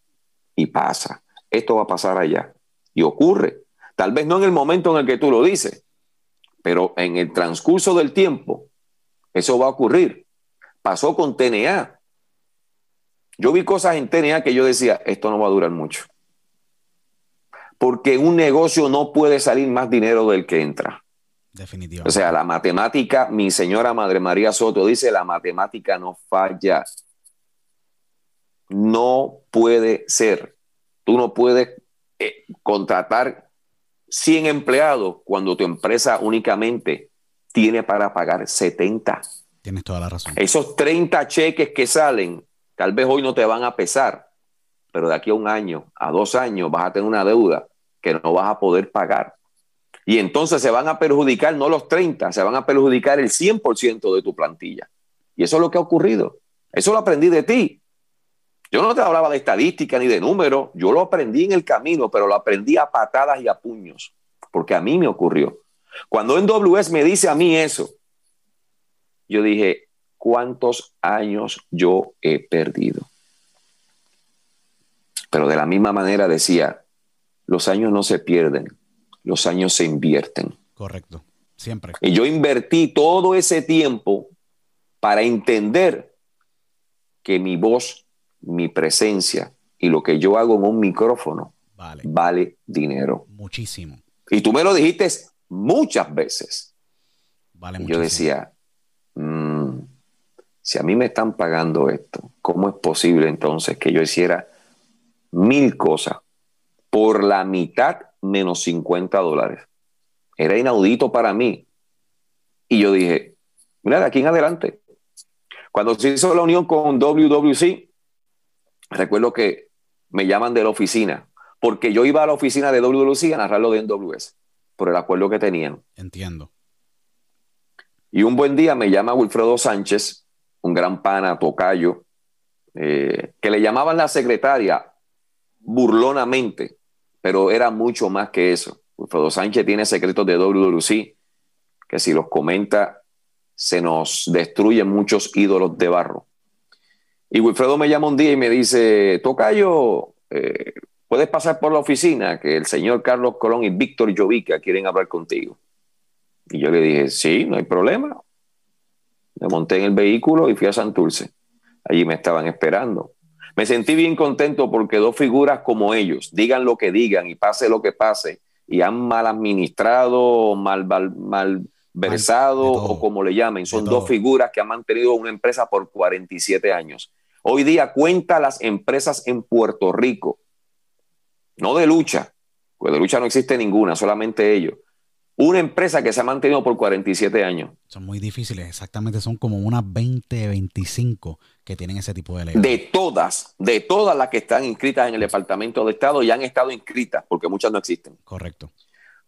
Y pasa, esto va a pasar allá. Y ocurre. Tal vez no en el momento en el que tú lo dices, pero en el transcurso del tiempo, eso va a ocurrir. Pasó con TNA. Yo vi cosas en TNA que yo decía, esto no va a durar mucho. Porque un negocio no puede salir más dinero del que entra. Definitivamente. O sea, la matemática, mi señora Madre María Soto dice, la matemática no falla. No puede ser. Tú no puedes eh, contratar 100 empleados cuando tu empresa únicamente tiene para pagar 70. Tienes toda la razón. Esos 30 cheques que salen, tal vez hoy no te van a pesar, pero de aquí a un año, a dos años, vas a tener una deuda que no vas a poder pagar. Y entonces se van a perjudicar no los 30, se van a perjudicar el 100% de tu plantilla. Y eso es lo que ha ocurrido. Eso lo aprendí de ti. Yo no te hablaba de estadística ni de números, yo lo aprendí en el camino, pero lo aprendí a patadas y a puños, porque a mí me ocurrió. Cuando NWS me dice a mí eso, yo dije, ¿cuántos años yo he perdido? Pero de la misma manera decía, los años no se pierden, los años se invierten. Correcto. Siempre. Y yo invertí todo ese tiempo para entender que mi voz, mi presencia y lo que yo hago en un micrófono Vale. vale dinero. Muchísimo. Y tú me lo dijiste muchas veces. Vale Y muchísimo. yo decía, "Mm, si a mí me están pagando esto, ¿cómo es posible entonces que yo hiciera mil cosas por la mitad menos 50 dólares? Era inaudito para mí. Y yo dije, mira, de aquí en adelante. Cuando se hizo la unión con WWC, recuerdo que me llaman de la oficina, porque yo iba a la oficina de WWC a narrarlo de NWS, por el acuerdo que tenían. Entiendo. Y un buen día me llama Wilfredo Sánchez, un gran pana, tocayo, eh, que le llamaban la secretaria burlonamente, pero era mucho más que eso. Wilfredo Sánchez tiene secretos de WWC que si los comenta se nos destruyen muchos ídolos de barro. Y Wilfredo me llama un día y me dice, Tocayo, eh, puedes pasar por la oficina que el señor Carlos Colón y Víctor Jovica quieren hablar contigo. Y yo le dije, sí, no hay problema. Me monté en el vehículo y fui a Santurce. Allí me estaban esperando. Me sentí bien contento porque dos figuras como ellos, digan lo que digan y pase lo que pase, y han mal administrado, mal, mal, versado o como le llamen, son dos figuras que han mantenido una empresa por 47 años. Hoy día cuenta las empresas en Puerto Rico, no de lucha, pues de lucha no existe ninguna, solamente ellos una empresa que se ha mantenido por 47 años. Son muy difíciles, exactamente, son como unas 20, 25 que tienen ese tipo de ley. De todas, de todas las que están inscritas en el Departamento de Estado y han estado inscritas, porque muchas no existen. Correcto.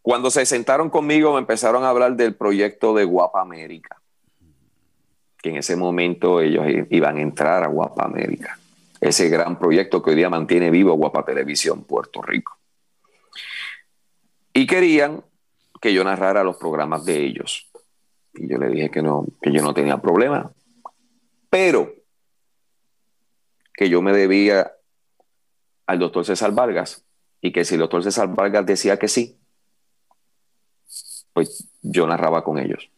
Cuando se sentaron conmigo me empezaron a hablar del proyecto de Guapa América, que en ese momento ellos iban a entrar a Guapa América, ese gran proyecto que hoy día mantiene vivo Guapa Televisión Puerto Rico. Y querían que yo narrara los programas de ellos. Y yo le dije que no, que yo no tenía problema, pero que yo me debía al doctor César Vargas y que si el doctor César Vargas decía que sí, pues yo narraba con ellos.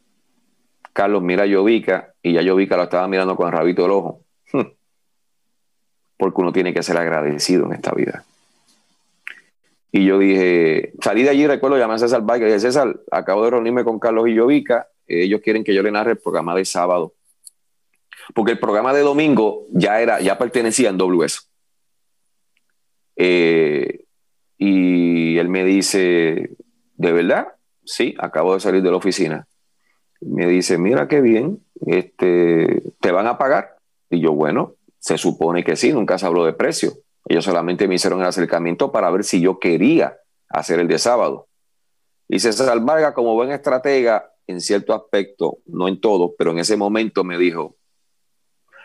Carlos mira a Yovica y ya Yovica lo estaba mirando con el rabito del ojo. Porque uno tiene que ser agradecido en esta vida. Y yo dije, salí de allí, recuerdo, llamé a César Vargas dije, César, acabo de reunirme con Carlos y Yovica, ellos quieren que yo le narre el programa de sábado. Porque el programa de domingo ya era, ya pertenecía en WS. Eh, y él me dice, ¿de verdad? Sí, acabo de salir de la oficina. Me dice, mira qué bien, este, ¿te van a pagar? Y yo, bueno, se supone que sí, nunca se habló de precio. Ellos solamente me hicieron el acercamiento para ver si yo quería hacer el de sábado. Y César Vargas, como buen estratega, en cierto aspecto, no en todo, pero en ese momento me dijo,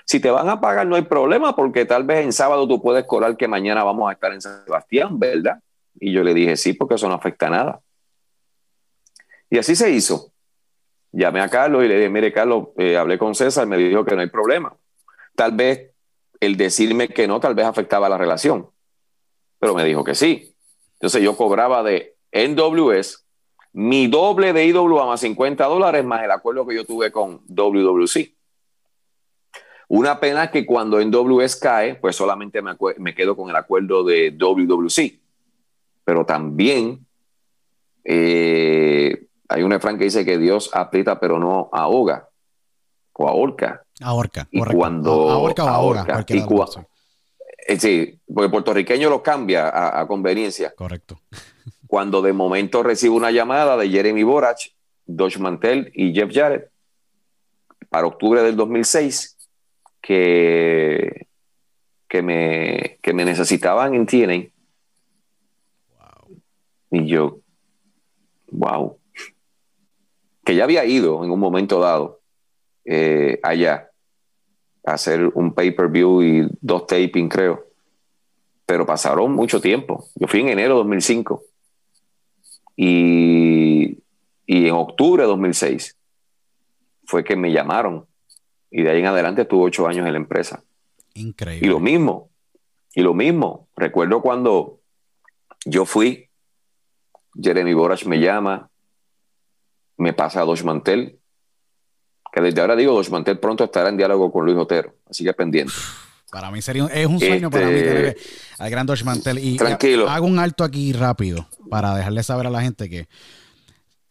si te van a pagar no hay problema porque tal vez en sábado tú puedes colar que mañana vamos a estar en San Sebastián, ¿verdad? Y yo le dije, sí, porque eso no afecta a nada. Y así se hizo. Llamé a Carlos y le dije, mire Carlos, eh, hablé con César, me dijo que no hay problema. Tal vez el decirme que no tal vez afectaba la relación. Pero me dijo que sí. Entonces yo cobraba de NWS mi doble de IWA más 50 dólares más el acuerdo que yo tuve con WWC. Una pena que cuando NWS cae, pues solamente me, me quedo con el acuerdo de WWC. Pero también eh, hay un refrán que dice que Dios aprieta pero no ahoga o ahorca. Ahorca. Y cuando. Ahorca o ahorca. Y eh, sí, porque puertorriqueño lo cambia a, conveniencia. Correcto. cuando de momento recibo una llamada de Jeremy Borach, Dodge Mantel y Jeff Jarrett para octubre del 2006 que, que, me, que me necesitaban en TNA. Wow. Y yo, wow. Que ya había ido en un momento dado eh, allá hacer un pay-per-view y dos taping, creo. Pero pasaron mucho tiempo. Yo fui en enero de 2005 y, y en octubre de 2006 fue que me llamaron y de ahí en adelante estuve ocho años en la empresa. Increíble. Y lo mismo, y lo mismo. Recuerdo cuando yo fui, Jeremy Borach me llama, me pasa a Dos Mantel, que desde ahora digo, Mantel pronto estará en diálogo con Luis Otero, así que pendiente. Para mí sería es un sueño para mí tener este, al gran Dos Mantel. Y tranquilo. hago un alto aquí rápido para dejarle saber a la gente que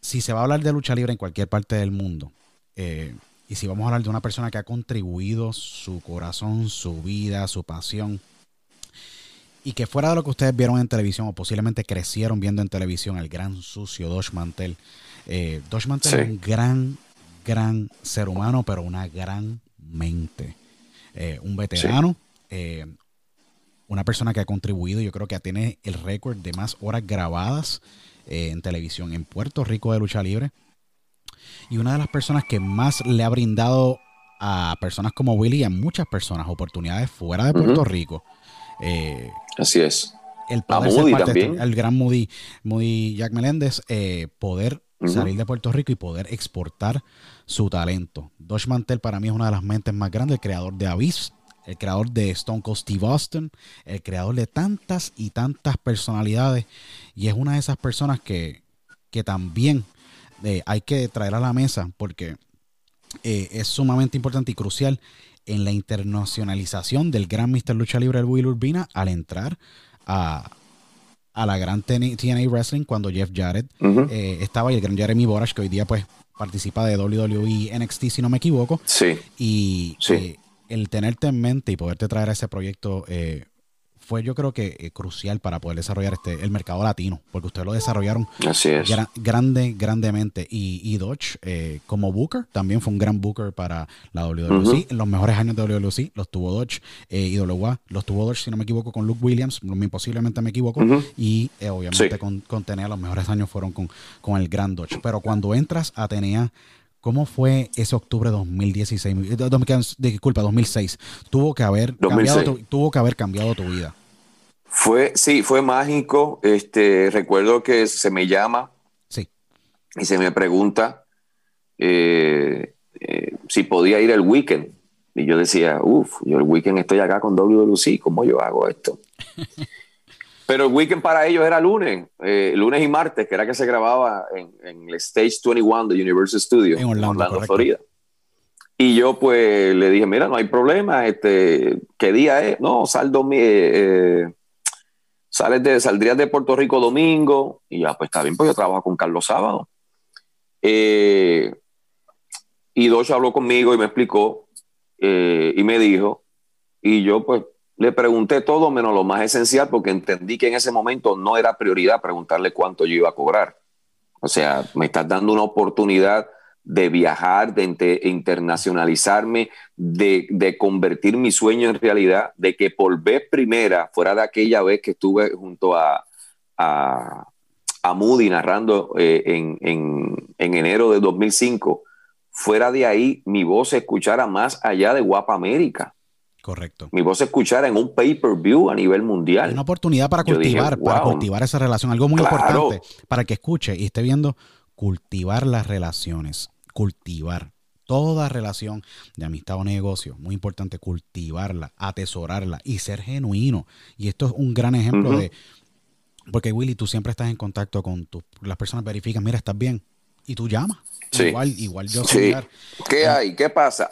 si se va a hablar de lucha libre en cualquier parte del mundo, eh, y si vamos a hablar de una persona que ha contribuido su corazón, su vida, su pasión, y que fuera de lo que ustedes vieron en televisión o posiblemente crecieron viendo en televisión, el gran sucio Dosh Mantel. Eh, Mantel es un gran gran ser humano, pero una gran mente. Eh, un veterano, eh, una persona que ha contribuido, yo creo que tiene el récord de más horas grabadas eh, en televisión en Puerto Rico de lucha libre. Y una de las personas que más le ha brindado a personas como Willy y a muchas personas oportunidades fuera de Puerto Rico. Así es. El Moody también. el gran Moody, Moody Jack Meléndez, poder salir de Puerto Rico y poder exportar su talento. Dosh Mantel para mí es una de las mentes más grandes, el creador de Abyss, el creador de Stone Cold Steve Austin, el creador de tantas y tantas personalidades y es una de esas personas que, que también eh, hay que traer a la mesa porque eh, es sumamente importante y crucial en la internacionalización del gran Mr. Lucha Libre el Will Urbina al entrar a, a la gran TNA Wrestling cuando Jeff Jarrett eh, estaba y el gran Jeremy Borash que hoy día pues participa de WWE NXT si no me equivoco. Sí. Y eh, el tenerte en mente y poderte traer a ese proyecto eh, fue yo creo que eh, crucial para poder desarrollar este el mercado latino, porque ustedes lo desarrollaron grande, grandemente. Y, y Dodge, eh, como Booker, también fue un gran Booker para la WWC. En los mejores años de WWC los tuvo Dodge eh, y WA, los tuvo Dodge, si no me equivoco, con Luke Williams, posiblemente me equivoco, y obviamente con, con Tenea los mejores años fueron con, con el gran Dodge. Pero cuando entras a Tenea ¿Cómo fue ese octubre de 2016? Disculpa, 2006. Tuvo que haber, Cambiado, tu, tuvo que haber cambiado tu vida. Fue, sí, fue mágico. Este, recuerdo que se me llama sí. y se me pregunta eh, eh, si podía ir el weekend. Y yo decía, uff, yo el weekend estoy acá con WWC, ¿cómo yo hago esto? Pero el weekend para ellos era lunes, eh, lunes y martes, que era que se grababa en, el Stage 21 de Universal Studios en Orlando, Florida. Y yo pues le dije, mira, no hay problema, este, ¿qué día es? No, sal eh, eh, sales de, saldrías de Puerto Rico domingo, y ya pues está bien, pues yo trabajo con Carlos Sábado. y Docho habló conmigo y me explicó, y me dijo, y yo pues le pregunté todo menos lo más esencial porque entendí que en ese momento no era prioridad preguntarle cuánto yo iba a cobrar. O sea, me estás dando una oportunidad de viajar, de internacionalizarme, de, convertir mi sueño en realidad, de que por vez primera, fuera de aquella vez que estuve junto a, a, Moody narrando eh, en, en enero de 2005, fuera de ahí mi voz se escuchara más allá de Guapa América. Correcto. Mi voz se escuchara en un pay-per-view a nivel mundial. Una oportunidad para cultivar, para cultivar esa relación. Algo muy importante para que escuche y esté viendo, cultivar las relaciones. Cultivar toda relación de amistad o negocio, muy importante cultivarla, atesorarla y ser genuino. Y esto es un gran ejemplo de, porque Willy, tú siempre estás en contacto con tu, las personas, verifican, mira, estás bien, y tú llamas. Igual, igual yo sí. ¿Qué ah. hay? ¿Qué pasa?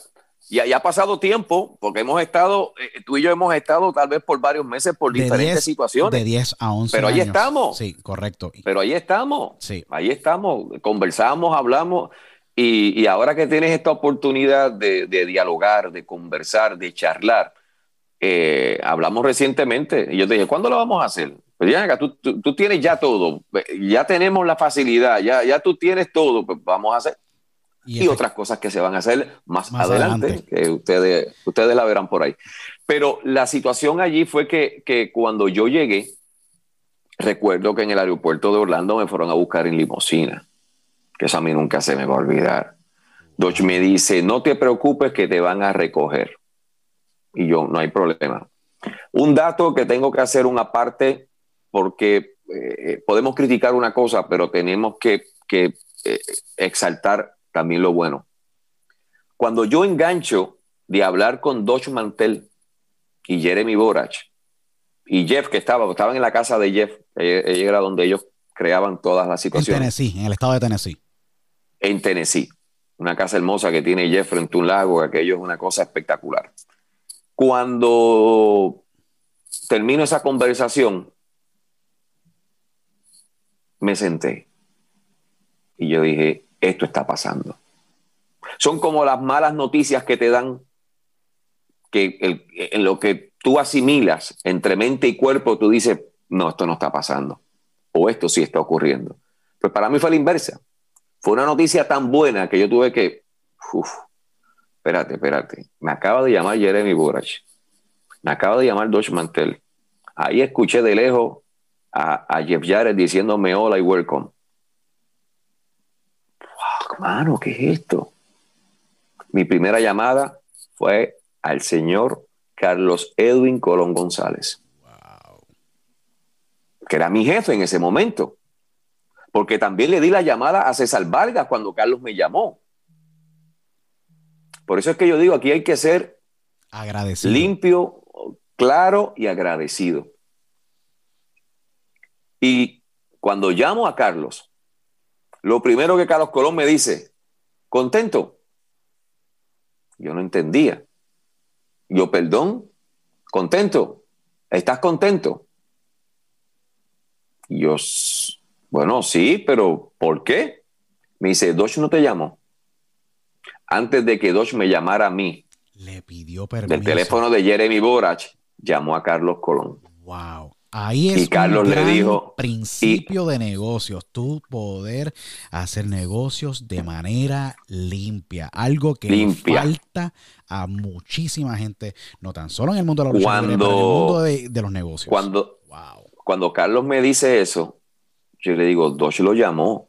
Y ya ha pasado tiempo, porque hemos estado, eh, tú y yo hemos estado tal vez por varios meses por diferentes situaciones. De 10 a 11 Pero ahí estamos. Sí, correcto. Pero ahí estamos. Sí. Ahí estamos. Conversamos, hablamos. Y, ahora que tienes esta oportunidad de, dialogar, de conversar, de charlar, eh, hablamos recientemente. Y yo te dije, ¿cuándo lo vamos a hacer? Pues ya, tú, tú, tienes ya todo. Ya tenemos la facilidad. Ya, ya tú tienes todo. Pues vamos a hacer y, otras cosas que se van a hacer más, adelante, que ustedes, ustedes la verán por ahí. Pero la situación allí fue que, que, cuando yo llegué, recuerdo que en el aeropuerto de Orlando me fueron a buscar en limosina, que eso a mí nunca se me va a olvidar. Dodge me dice, no te preocupes que te van a recoger. Y yo, no hay problema. Un dato que tengo que hacer una parte, porque eh, podemos criticar una cosa, pero tenemos que, que eh, exaltar también lo bueno. Cuando yo engancho de hablar con Dodge Mantel y Jeremy Borach y Jeff, que estaba, estaban en la casa de Jeff, ella era donde ellos creaban todas las situaciones. En Tennessee, en el estado de Tennessee. En Tennessee. Una casa hermosa que tiene Jeff frente a un lago, aquello es una cosa espectacular. Cuando termino esa conversación, me senté y yo dije, esto está pasando. Son como las malas noticias que te dan, que en lo que tú asimilas entre mente y cuerpo, tú dices, no, esto no está pasando, o esto sí está ocurriendo. Pues para mí fue la inversa. Fue una noticia tan buena que yo tuve que, uf, espérate, espérate, me acaba de llamar Jeremy Borach, me acaba de llamar Dodge Mantel. Ahí escuché de lejos a, a Jeff Jarrett diciéndome hola y welcome hermano, ¿qué es esto? Mi primera llamada fue al señor Carlos Edwin Colón González, que era mi jefe en ese momento, porque también le di la llamada a César Vargas cuando Carlos me llamó. Por eso es que yo digo, aquí hay que ser agradecido. limpio, claro y agradecido. Y cuando llamo a Carlos, lo primero que Carlos Colón me dice, contento. Yo no entendía. Yo, perdón, contento. ¿Estás contento? Yo, bueno, sí, pero ¿por qué? Me dice, Dodge no te llamó. Antes de que Dodge me llamara a mí, le pidió permiso. Del teléfono de Jeremy Borach, llamó a Carlos Colón. Wow. Ahí es y Carlos un le dijo principio de negocios, tú poder hacer negocios de manera limpia, algo que limpia. falta a muchísima gente, no tan solo en el mundo de la lucha libre, pero en el mundo de, de los negocios. Cuando, wow. cuando Carlos me dice eso, yo le digo, Dodge lo llamó.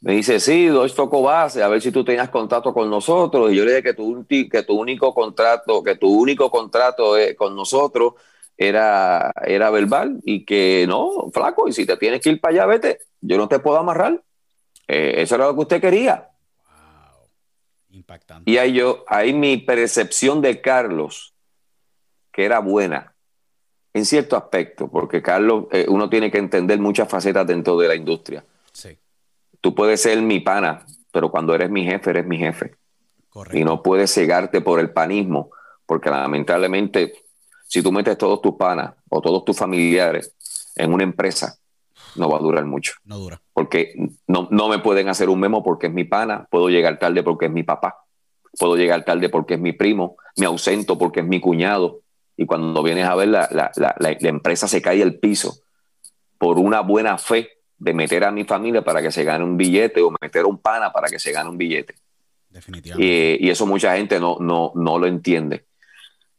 Me dice, sí, Dodge tocó base, a ver si tú tenías contrato con nosotros. Y yo le dije que tu, que tu único contrato, que tu único contrato con nosotros era, era verbal y que no, flaco, y si te tienes que ir para allá, vete, yo no te puedo amarrar. Eh, eso era lo que usted quería. Wow. Impactante. Y ahí yo, ahí mi percepción de Carlos, que era buena, en cierto aspecto, porque Carlos, eh, uno tiene que entender muchas facetas dentro de la industria. Sí. Tú puedes ser mi pana, pero cuando eres mi jefe, eres mi jefe. Correcto. Y no puedes cegarte por el panismo, porque lamentablemente, si tú metes todos tus panas o todos tus familiares en una empresa, no va a durar mucho. No dura. Porque no, no me pueden hacer un memo porque es mi pana, puedo llegar tarde porque es mi papá, puedo llegar tarde porque es mi primo, me ausento porque es mi cuñado, y cuando vienes a ver, la, la, la, la, empresa se cae al piso por una buena fe de meter a mi familia para que se gane un billete o meter a un pana para que se gane un billete. Definitivamente. Y, y eso mucha gente no, no, no lo entiende.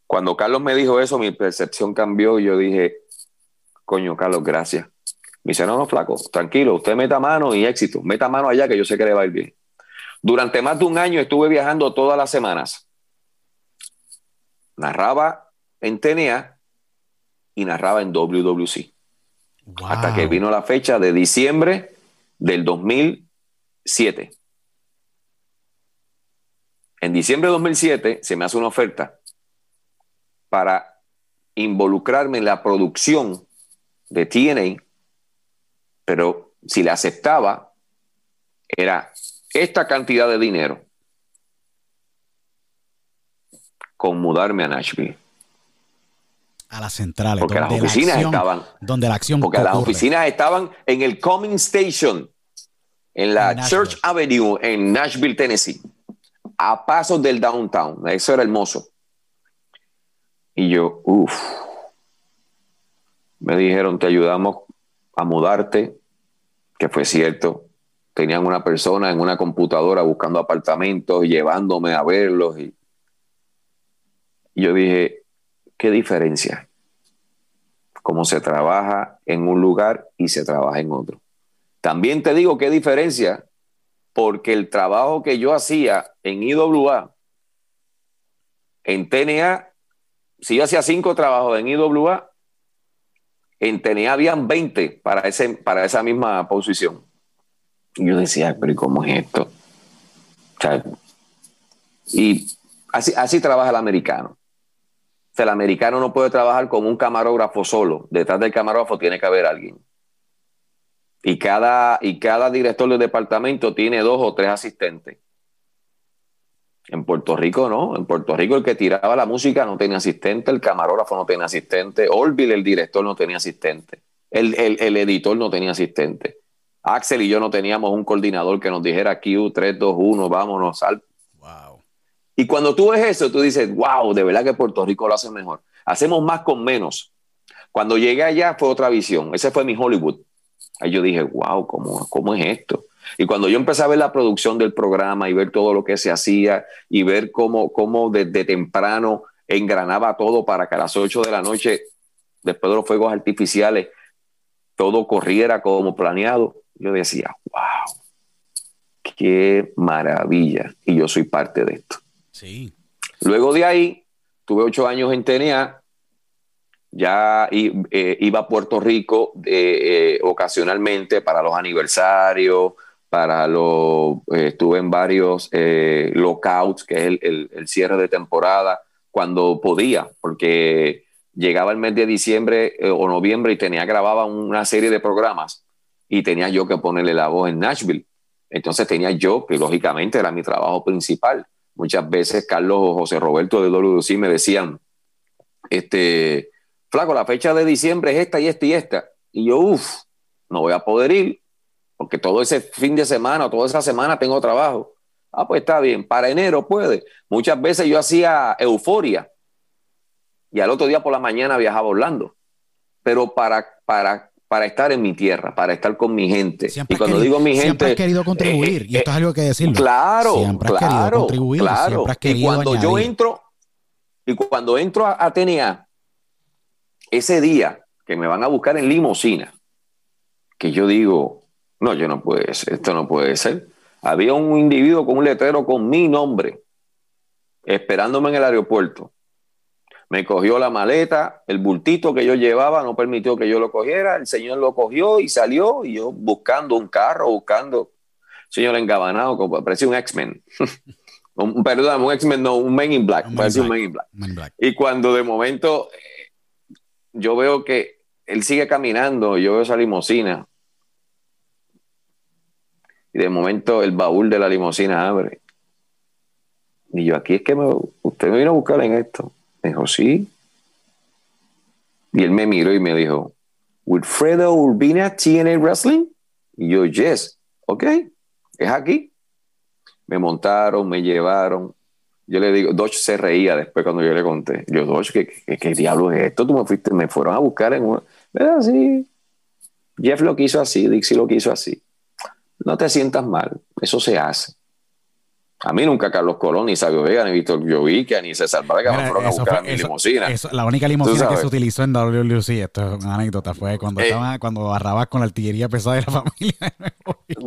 Cuando Carlos me dijo eso, mi percepción cambió y yo dije, coño, Carlos, gracias. Me dice, no, no, flaco, tranquilo, usted meta mano y éxito. Meta mano allá que yo sé que le va a ir bien. Durante más de un año estuve viajando todas las semanas. Narraba en TNA y narraba en WWC. Wow. Hasta que vino la fecha de diciembre del 2007. En diciembre de 2007 se me hace una oferta para involucrarme en la producción de TNA, pero si la aceptaba, era esta cantidad de dinero con mudarme a Nashville a las centrales. Porque las oficinas acción, estaban. Donde la acción Porque ocurre. las oficinas estaban en el Coming Station, en la En. Church Avenue, en Nashville, Tennessee, a pasos del downtown. Eso era hermoso. Y yo, uff. Me dijeron, te ayudamos a mudarte, que fue cierto. Tenían una persona en una computadora buscando apartamentos, llevándome a verlos. Y, yo dije, ¿qué diferencia? Cómo se trabaja en un lugar y se trabaja en otro. También te digo qué diferencia, porque el trabajo que yo hacía en IWA, en TNA, si yo hacía cinco trabajos en IWA, en TNA habían 20 para, ese, para esa misma posición. Y yo decía, pero ¿y cómo es esto? O sea, y así, así trabaja el americano. O sea, el americano no puede trabajar como un camarógrafo solo. Detrás del camarógrafo tiene que haber alguien. Y cada, y cada director del departamento tiene dos o tres asistentes. En Puerto Rico no. En Puerto Rico el que tiraba la música no tenía asistente, el camarógrafo no tenía asistente, Orville, el director, no tenía asistente, el, el, el editor no tenía asistente. Axel y yo no teníamos un coordinador que nos dijera Q, 3, 2, 1, vámonos, sal, Wow. y cuando tú ves eso, tú dices, wow, de verdad que Puerto Rico lo hace mejor. Hacemos más con menos. Cuando llegué allá fue otra visión. Ese fue mi Hollywood. Ahí yo dije, wow, ¿cómo, cómo es esto? Y cuando yo empecé a ver la producción del programa y ver todo lo que se hacía y ver cómo, cómo desde temprano engranaba todo para que a las 8 de la noche, después de los fuegos artificiales, todo corriera como planeado, yo decía, wow, qué maravilla. Y yo soy parte de esto. Sí. Luego de ahí, tuve ocho años en TNA, ya eh, iba a Puerto Rico eh, eh, ocasionalmente para los aniversarios, para los, eh, estuve en varios eh, lockouts, que es el, cierre de temporada, cuando podía, porque llegaba el mes de diciembre eh, o noviembre y tenía grababa una serie de programas y tenía yo que ponerle la voz en Nashville. Entonces tenía yo, que lógicamente era mi trabajo principal, muchas veces Carlos o José Roberto de WC me decían, este, flaco, la fecha de diciembre es esta y esta y esta. Y yo, uff, no voy a poder ir, porque todo ese fin de semana o toda esa semana tengo trabajo. Ah, pues está bien, para enero puede. Muchas veces yo hacía euforia y al otro día por la mañana viajaba a Orlando. Pero para, para, para estar en mi tierra, para estar con mi gente. Siempre y cuando querido- digo mi gente. Siempre has querido contribuir, eh, y esto es algo que decirlo. Claro, Siempre has querido claro, contribuir, claro. siempre has y querido cuando yo entro, y cuando entro a, a TNA, ese día que me van a buscar en limosina, que yo digo, no, yo no puede ser, esto no puede ser. Había un individuo con un letrero con mi nombre, esperándome en el aeropuerto. Me cogió la maleta, el bultito que yo llevaba no permitió que yo lo cogiera, el señor lo cogió y salió, y yo buscando un carro, buscando, señor engabanado, como parecía un X-Men. un, perdón, un X-Men, no, un Man in Black, Un parecía un in Black. Man in Black. Y cuando de momento eh, yo veo que él sigue caminando, yo veo esa limusina. De momento el baúl de la limusina abre. Y yo, aquí es que me- usted me vino a buscar en esto. Me dijo, sí. Y él me miró y me dijo, Wilfredo Urbina TNA Wrestling? Y yo, yes, ok, es aquí. Me montaron, me llevaron. Yo le digo, Dodge se reía después cuando yo le conté. Yo, Dodge, ¿qué, qué, qué diablo es esto? Tú me fuiste, me fueron a buscar en una. ¿Verdad? Sí. Jeff lo quiso así, Dixie lo quiso así. No te sientas mal, eso se hace. A mí nunca Carlos Colón, ni Sabio Vega, ni Víctor Llovica, ni César Vargas me fueron a buscar fue- a mi eso- limusina. eso- la única limusina que se utilizó en WLC, esto es una anécdota, fue cuando Eh. estaba, cuando barrabas con la artillería pesada de la familia.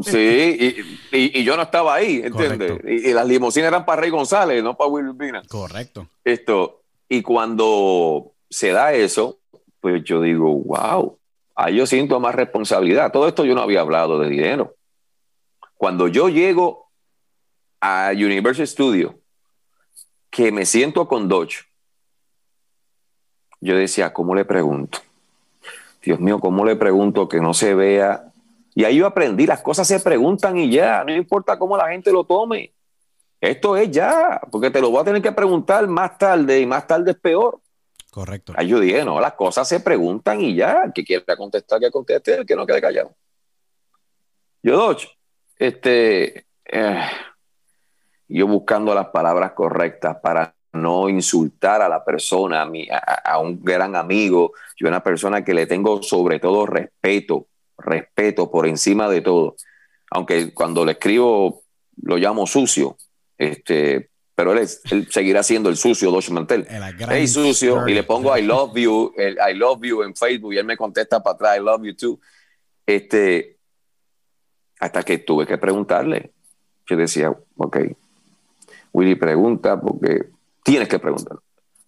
Sí, y, y- y yo no estaba ahí, ¿entiendes? Y, y las limusinas eran para Rey González, no para Will Urbina. Correcto. Esto, y cuando se da eso, pues yo digo, wow, ahí yo siento más responsabilidad. Todo esto yo no había hablado de dinero. Cuando yo llego a Universal Studio, que me siento con Dodge, yo decía, ¿cómo le pregunto? Dios mío, ¿cómo le pregunto que no se vea? Y ahí yo aprendí, las cosas se preguntan y ya, no importa cómo la gente lo tome. Esto es ya, porque te lo voy a tener que preguntar más tarde y más tarde es peor. Correcto. Ahí yo dije, no, las cosas se preguntan y ya, el que quiera contestar, que conteste, el que no quede callado. Yo, Dodge, este, eh, yo buscando las palabras correctas para no insultar a la persona, a, mi- a- a un gran amigo, yo una persona que le tengo sobre todo respeto, respeto por encima de todo. Aunque cuando le escribo lo llamo sucio, este, pero él, es- él seguirá siendo el sucio Dodge Mantel. Hey sucio, y le pongo I love you, el I love you en Facebook y él me contesta para atrás I love you too. Este, hasta que tuve que preguntarle. Yo decía, ok, Willy pregunta porque tienes que preguntar.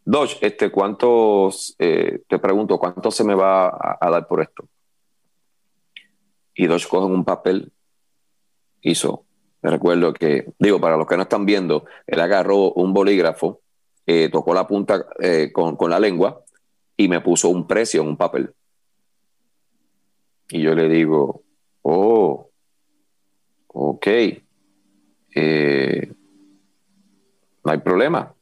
Dodge, este, ¿cuántos, eh, te pregunto, cuánto se me va a, dar por esto? Y Dodge coge un papel, hizo, me recuerdo que, digo, para los que no están viendo, él agarró un bolígrafo, eh, tocó la punta eh, con, con la lengua y me puso un precio en un papel. Y yo le digo, oh, ok, eh, no hay problema.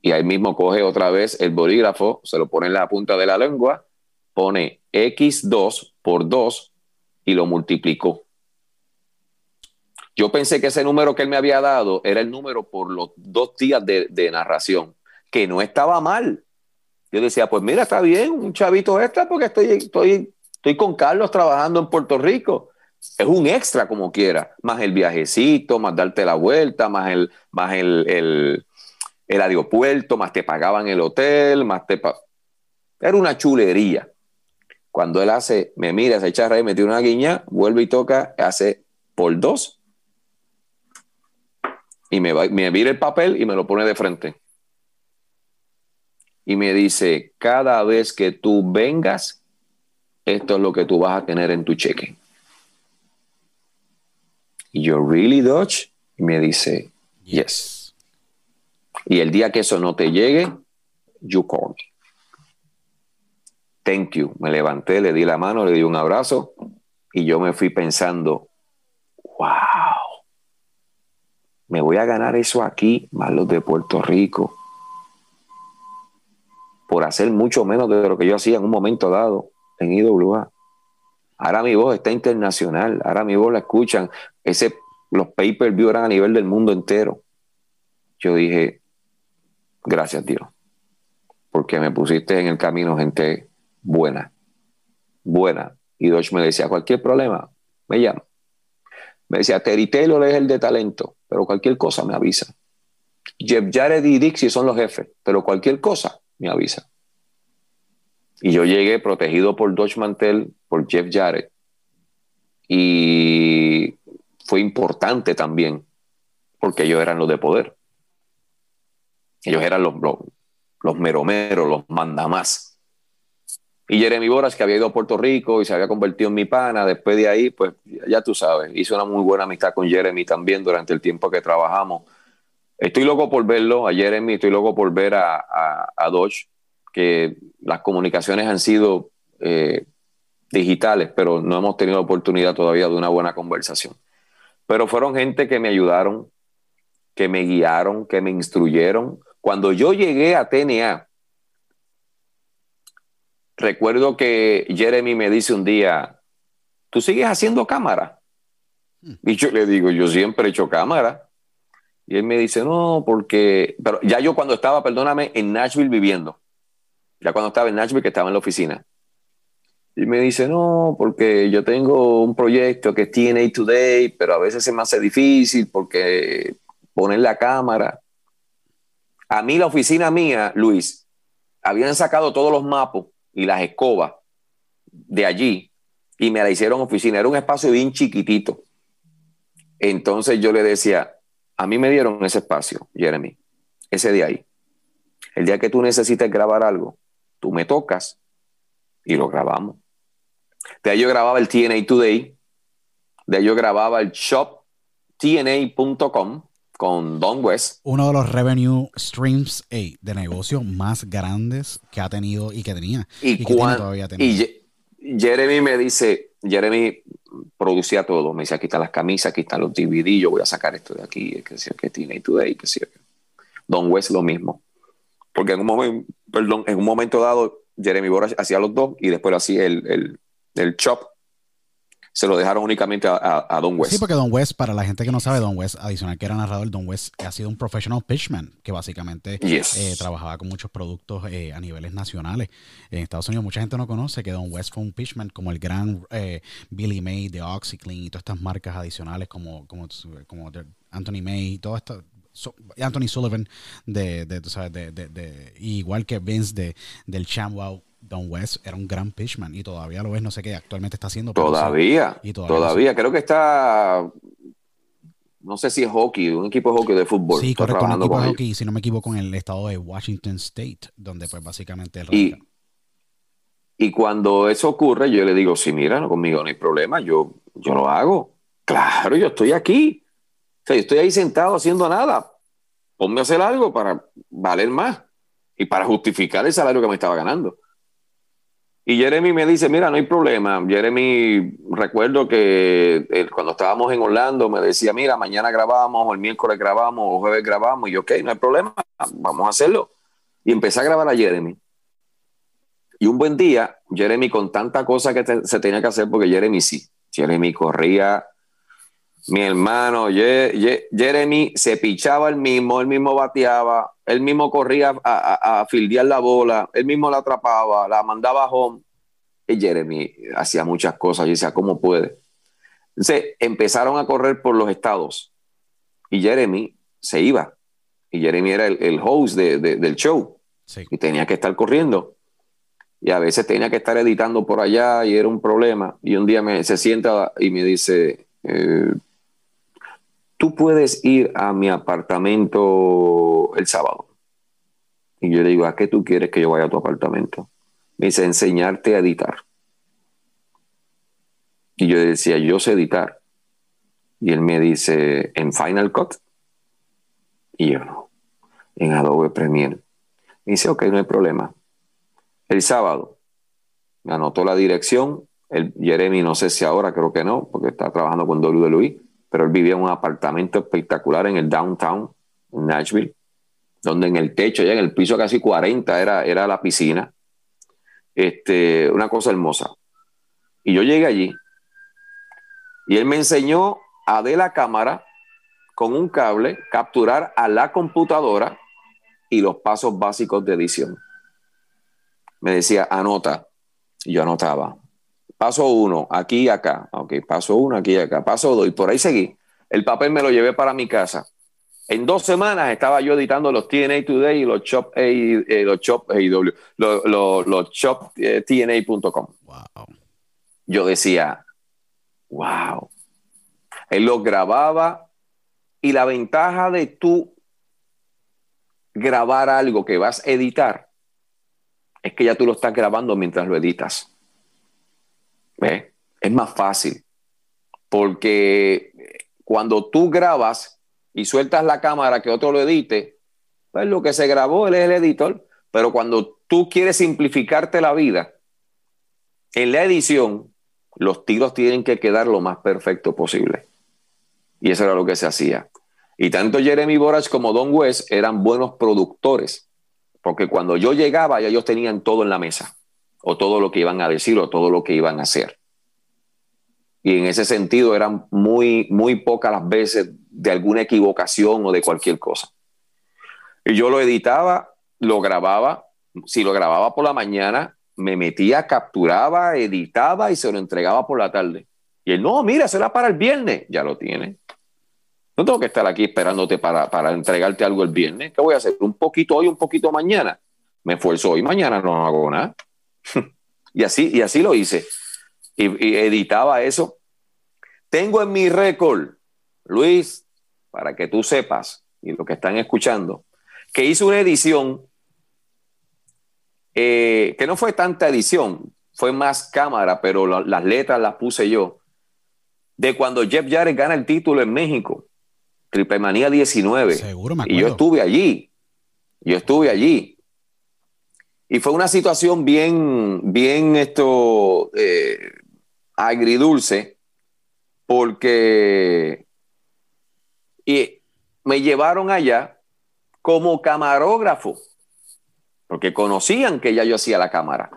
Y ahí mismo coge otra vez el bolígrafo, se lo pone en la punta de la lengua, pone X2 por 2 y lo multiplicó. Yo pensé que ese número que él me había dado era el número por los dos días de, de narración, que no estaba mal. Yo decía, pues mira, está bien, un chavito extra porque estoy, estoy, estoy con Carlos trabajando en Puerto Rico. Es un extra como quiera, más el viajecito, más darte la vuelta, más el, más el, el, el aeropuerto, más te pagaban el hotel, más te... Era una chulería. Cuando él hace, me mira, se echa a reír, me tira una guiña, vuelve y toca, hace por dos y me, va, me el papel y me lo pone de frente. Y me dice, cada vez que tú vengas, esto es lo que tú vas a tener en tu cheque. Y yo, ¿really, Dodge? Y me dice, yes. Y el día que eso no te llegue, you call me. Thank you. Me levanté, le di la mano, le di un abrazo y yo me fui pensando, wow me voy a ganar eso aquí, más los de Puerto Rico, por hacer mucho menos de lo que yo hacía en un momento dado en IWA. Ahora mi voz está internacional, ahora mi voz la escuchan. Ese, los pay-per-view eran a nivel del mundo entero. Yo dije, gracias Dios, porque me pusiste en el camino gente buena, buena. Y Dodge me decía, cualquier problema, me llama. Me decía, Terry Taylor es el de talento, pero cualquier cosa me avisa. Jeff Jarrett y Dixie son los jefes, pero cualquier cosa me avisa. Y yo llegué protegido por Dodge Mantel, por Jeff Jarrett. Y fue importante también, porque ellos eran los de poder. Ellos eran los, los, meromeros, los mandamás. Y Jeremy Boras, que había ido a Puerto Rico y se había convertido en mi pana, después de ahí, pues ya tú sabes, hice una muy buena amistad con Jeremy también durante el tiempo que trabajamos. Estoy loco por verlo, a Jeremy, estoy loco por ver a, a, a Dodge, que las comunicaciones han sido eh, digitales, pero no hemos tenido la oportunidad todavía de una buena conversación. Pero fueron gente que me ayudaron, que me guiaron, que me instruyeron. Cuando yo llegué a TNA, recuerdo que Jeremy me dice un día, ¿tú sigues haciendo cámara? Hmm. Y yo le digo, yo siempre he hecho cámara. Y él me dice, no, porque, pero ya yo cuando estaba, perdóname, en Nashville viviendo, ya cuando estaba en Nashville, que estaba en la oficina. Y me dice, no, porque yo tengo un proyecto que es TNA Today, pero a veces se me hace difícil porque poner la cámara. A mí la oficina mía, Luis, habían sacado todos los mapas y las escobas de allí y me la hicieron oficina. Era un espacio bien chiquitito. Entonces yo le decía, a mí me dieron ese espacio, Jeremy, ese de ahí. El día que tú necesites grabar algo, tú me tocas y lo grabamos. De ahí yo grababa el TNA Today, de ahí yo grababa el shop tna.com con Don West. Uno de los revenue streams de negocio más grandes que ha tenido y que tenía. Y, que cuan, todavía y Jeremy me dice, Jeremy producía todo, me dice, aquí están las camisas, aquí están los DVD, yo voy a sacar esto de aquí, que sea que tiene Today, que sea. Don West lo mismo. Porque en un momento, perdón, en un momento dado, Jeremy Bora hacía los dos y después hacía el, el, el chop se lo dejaron únicamente a, a, Don West. Sí, porque Don West, para la gente que no sabe, Don West, adicional que era narrador, Don West ha sido un professional pitchman, que básicamente yes. eh, trabajaba con muchos productos eh, a niveles nacionales. En Estados Unidos mucha gente no conoce que Don West fue un pitchman como el gran eh, Billy May de OxyClean y todas estas marcas adicionales como, como, como Anthony May y todo esto. So, Anthony Sullivan de, de, ¿sabes? de, de, de, igual que Vince de, del ShamWow Don West era un gran pitchman y todavía lo es, no sé qué actualmente está haciendo. Todavía, y todavía, todavía. creo que está, no sé si es hockey, un equipo de hockey de fútbol. Sí, correcto, un equipo de hockey, si no me equivoco, en el estado de Washington State, donde pues básicamente el y, y cuando eso ocurre, yo le digo, sí, mira, no, conmigo no hay problema, yo, yo lo hago. Claro, yo estoy aquí. Estoy ahí sentado haciendo nada. Ponme a hacer algo para valer más y para justificar el salario que me estaba ganando. Y Jeremy me dice, mira, no hay problema. Jeremy, recuerdo que él, cuando estábamos en Orlando me decía, mira, mañana grabamos, o el miércoles grabamos, o jueves grabamos. Y yo, ok, no hay problema, vamos a hacerlo. Y empecé a grabar a Jeremy. Y un buen día, Jeremy con tanta cosa que se tenía que hacer, porque Jeremy sí, Jeremy corría, mi hermano, Ye, Ye, Jeremy se pichaba el mismo, él mismo bateaba, él mismo corría a, a, a fildear la bola, él mismo la atrapaba, la mandaba home. Y Jeremy hacía muchas cosas y decía, ¿cómo puede? Entonces empezaron a correr por los estados y Jeremy se iba. Y Jeremy era el, el host de, de, del show sí. y tenía que estar corriendo. Y a veces tenía que estar editando por allá y era un problema. Y un día me, se sienta y me dice, eh, tú puedes ir a mi apartamento el sábado. Y yo le digo, ¿a qué tú quieres que yo vaya a tu apartamento? Me dice, enseñarte a editar. Y yo decía, yo sé editar. Y él me dice, ¿en Final Cut? Y yo no, en Adobe Premiere. Me dice, ok, no hay problema. El sábado me anotó la dirección. El Jeremy, no sé si ahora, creo que no, porque está trabajando con WWE pero él vivía en un apartamento espectacular en el downtown, en Nashville, donde en el techo, ya en el piso casi 40 era, era la piscina. Este, una cosa hermosa. Y yo llegué allí y él me enseñó a de la cámara con un cable capturar a la computadora y los pasos básicos de edición. Me decía, anota. Y yo anotaba. Paso uno, aquí y acá. Ok, paso uno, aquí y acá. Paso dos, y por ahí seguí. El papel me lo llevé para mi casa. En dos semanas estaba yo editando los TNA Today y los Chop, eh, los Chop, los, los, eh, TNA.com. Wow. Yo decía, wow. Él los grababa y la ventaja de tú grabar algo que vas a editar es que ya tú lo estás grabando mientras lo editas. Es más fácil. Porque cuando tú grabas y sueltas la cámara que otro lo edite, pues lo que se grabó, él es el editor. Pero cuando tú quieres simplificarte la vida, en la edición, los tiros tienen que quedar lo más perfecto posible. Y eso era lo que se hacía. Y tanto Jeremy Borach como Don West eran buenos productores, porque cuando yo llegaba ya ellos tenían todo en la mesa, o todo lo que iban a decir, o todo lo que iban a hacer. Y en ese sentido eran muy, muy pocas las veces de alguna equivocación o de cualquier cosa. Y yo lo editaba, lo grababa, si lo grababa por la mañana, me metía, capturaba, editaba y se lo entregaba por la tarde. Y él, no, mira, será para el viernes. Ya lo tiene. No tengo que estar aquí esperándote para, para entregarte algo el viernes. ¿Qué voy a hacer? Un poquito hoy, un poquito mañana. Me esfuerzo hoy, mañana no hago nada. y, así, y así lo hice. Y, y editaba eso. Tengo en mi récord, Luis, para que tú sepas, y lo que están escuchando, que hice una edición eh, que no fue tanta edición, fue más cámara, pero la, las letras las puse yo, de cuando Jeff Jarrett gana el título en México. Triple Manía 19. Seguro, me y yo estuve allí. Yo estuve allí. Y fue una situación bien, bien esto, eh, agridulce, porque y me llevaron allá como camarógrafo, porque conocían que ya yo hacía la cámara,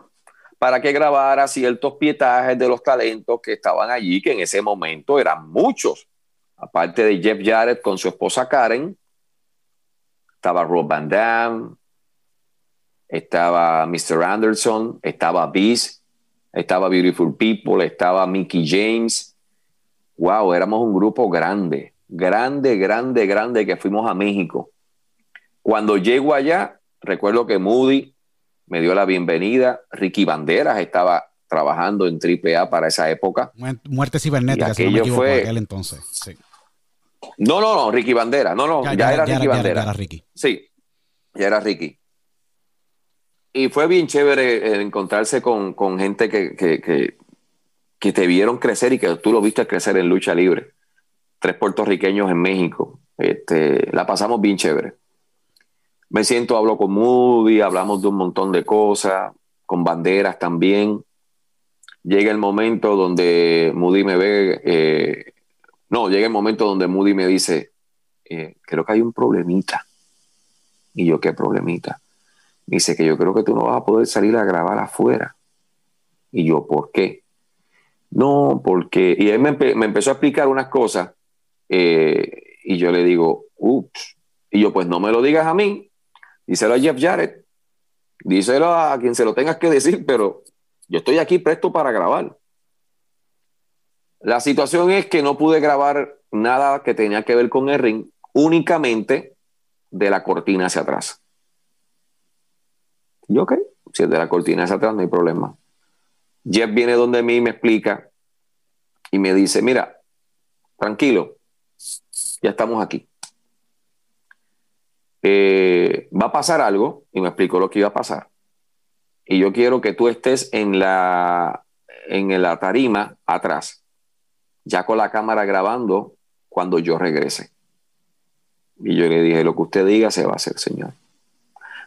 para que grabara ciertos pietajes de los talentos que estaban allí, que en ese momento eran muchos. Aparte de Jeff Jarrett con su esposa Karen, estaba Rob Van Dam, estaba Mr. Anderson, estaba Beast, estaba Beautiful People, estaba Mickey James. Wow, éramos un grupo grande, grande, grande, grande que fuimos a México. Cuando llego allá, recuerdo que Moody me dio la bienvenida, Ricky Banderas estaba trabajando en AAA para esa época. Muerte cibernética, si no me equivoco, fue, aquel entonces. Sí. No, no, no, Ricky Bandera. No, no, ya, era Ricky Bandera. Ya era Ricky. Sí, ya era Ricky. Y fue bien chévere encontrarse con, con gente que, que, que, que, te vieron crecer y que tú lo viste crecer en lucha libre. Tres puertorriqueños en México. Este, la pasamos bien chévere. Me siento, hablo con Moody, hablamos de un montón de cosas, con banderas también. Llega el momento donde Moody me ve eh, no, llega el momento donde Moody me dice, eh, creo que hay un problemita. Y yo, ¿qué problemita? Dice que yo creo que tú no vas a poder salir a grabar afuera. Y yo, ¿por qué? No, porque... Y él me, empezó a explicar unas cosas eh, y yo le digo, ups. Y yo, pues no me lo digas a mí, díselo a Jeff Jarrett, díselo a quien se lo tengas que decir, pero yo estoy aquí presto para grabar. La situación es que no pude grabar nada que tenía que ver con el ring, únicamente de la cortina hacia atrás. Y ok, si es de la cortina hacia atrás, no hay problema. Jeff viene donde mí y me explica y me dice, mira, tranquilo, ya estamos aquí. Eh, va a pasar algo y me explicó lo que iba a pasar. Y yo quiero que tú estés en la, en la tarima atrás ya con la cámara grabando cuando yo regrese. Y yo le dije, lo que usted diga se va a hacer, señor.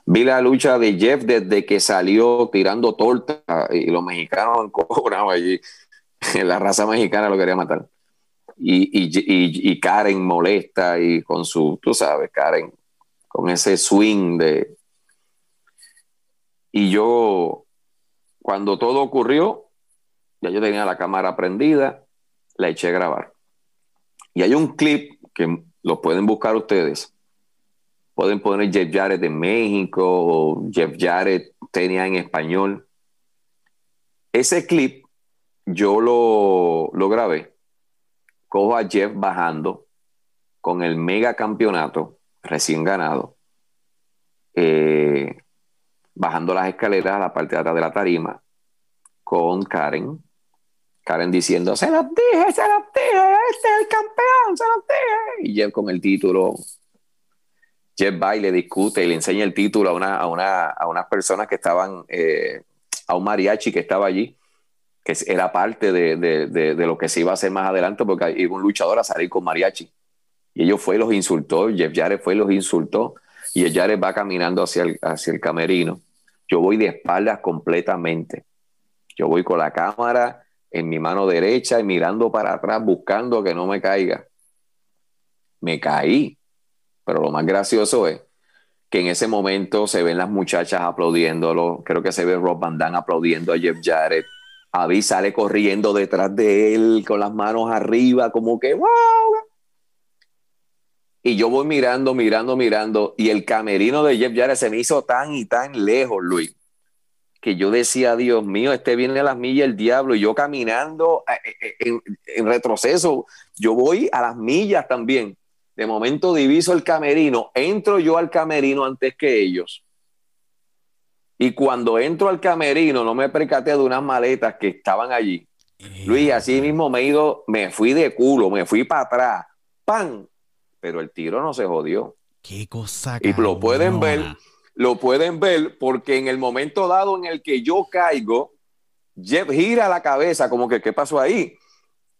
Vi la lucha de Jeff desde que salió tirando torta y los mexicanos cobrado allí. La raza mexicana lo quería matar. Y, y, y, y Karen molesta y con su, tú sabes, Karen, con ese swing de... Y yo, cuando todo ocurrió, ya yo tenía la cámara prendida, la eché a grabar. Y hay un clip que lo pueden buscar ustedes. Pueden poner Jeff Jarrett de México o Jeff Jarrett tenía en español. Ese clip yo lo, lo grabé. Cojo a Jeff bajando con el mega campeonato recién ganado, eh, bajando las escaleras a la parte de atrás de la tarima con Karen. Karen diciendo, se los dije, se los dije, este es el campeón, se los dije. Y Jeff con el título. Jeff va y le discute y le enseña el título a, una, a, una, a unas personas que estaban, eh, a un mariachi que estaba allí, que era parte de, de, de, lo que se iba a hacer más adelante, porque iba un luchador a salir con mariachi. Y ellos fue y los insultó, Jeff Jarrett fue y los insultó, y el Jarrett va caminando hacia el, hacia el camerino. Yo voy de espaldas completamente. Yo voy con la cámara en mi mano derecha y mirando para atrás buscando que no me caiga. Me caí. Pero lo más gracioso es que en ese momento se ven las muchachas aplaudiéndolo. Creo que se ve Rob Van Damme aplaudiendo a Jeff Jarrett. Avi sale corriendo detrás de él con las manos arriba, como que ¡wow! Y yo voy mirando, mirando, mirando. Y el camerino de Jeff Jarrett se me hizo tan y tan lejos, Luis que yo decía, Dios mío, este viene a las millas el diablo, y yo caminando en, en, retroceso, yo voy a las millas también. De momento diviso el camerino, entro yo al camerino antes que ellos. Y cuando entro al camerino, no me percaté de unas maletas que estaban allí. Eh. Luis, así mismo me he ido, me fui de culo, me fui para atrás, ¡pam! Pero el tiro no se jodió. Qué cosa. Y lo pueden ver lo pueden ver porque en el momento dado en el que yo caigo, Jeff gira la cabeza como que, ¿qué pasó ahí?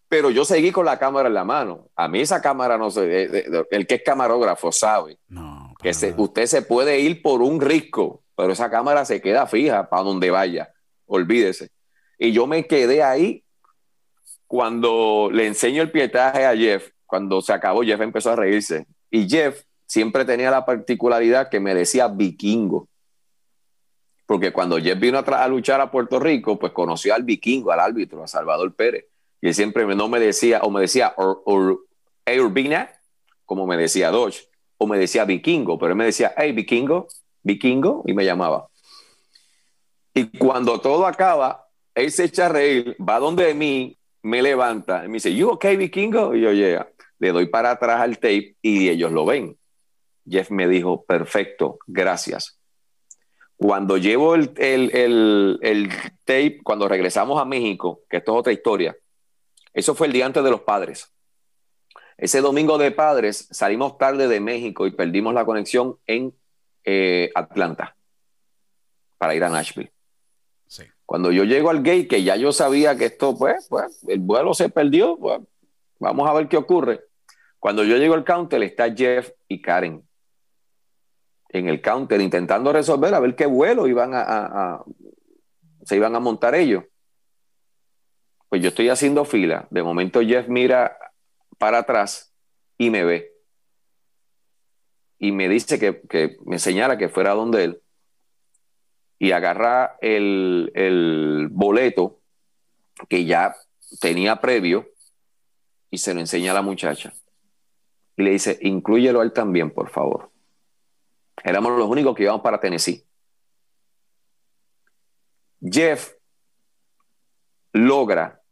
Pero yo seguí con la cámara en la mano. A mí esa cámara no sé, el que es camarógrafo sabe no, que se, usted se puede ir por un risco, pero esa cámara se queda fija para donde vaya. Olvídese. Y yo me quedé ahí cuando le enseño el pietaje a Jeff. Cuando se acabó, Jeff empezó a reírse. Y Jeff siempre tenía la particularidad que me decía vikingo. Porque cuando Jeff vino a, a, luchar a Puerto Rico, pues conoció al vikingo, al árbitro, a Salvador Pérez. Y él siempre no me decía, o me decía Urbina, como me decía Dodge, o me decía vikingo, pero él me decía, hey, vikingo, vikingo, y me llamaba. Y cuando todo acaba, él se echa a reír, va donde mí, me levanta, y me dice, ¿you okay, vikingo? Y yo, yeah. Le doy para atrás al tape y ellos lo ven. Jeff me dijo, perfecto, gracias. Cuando llevo el, el, el, el, tape, cuando regresamos a México, que esto es otra historia, eso fue el día antes de los padres. Ese domingo de padres salimos tarde de México y perdimos la conexión en eh, Atlanta para ir a Nashville. Sí. Cuando yo llego al gate, que ya yo sabía que esto, pues, pues el vuelo se perdió, pues, vamos a ver qué ocurre. Cuando yo llego al counter, está Jeff y Karen en el counter intentando resolver a ver qué vuelo iban a, a, a, se iban a montar ellos. Pues yo estoy haciendo fila. De momento Jeff mira para atrás y me ve. Y me dice que, que me señala que fuera donde él. Y agarra el, el boleto que ya tenía previo y se lo enseña a la muchacha. Y le dice, inclúyelo a él también, por favor. Éramos los únicos que íbamos para Tennessee. Jeff logra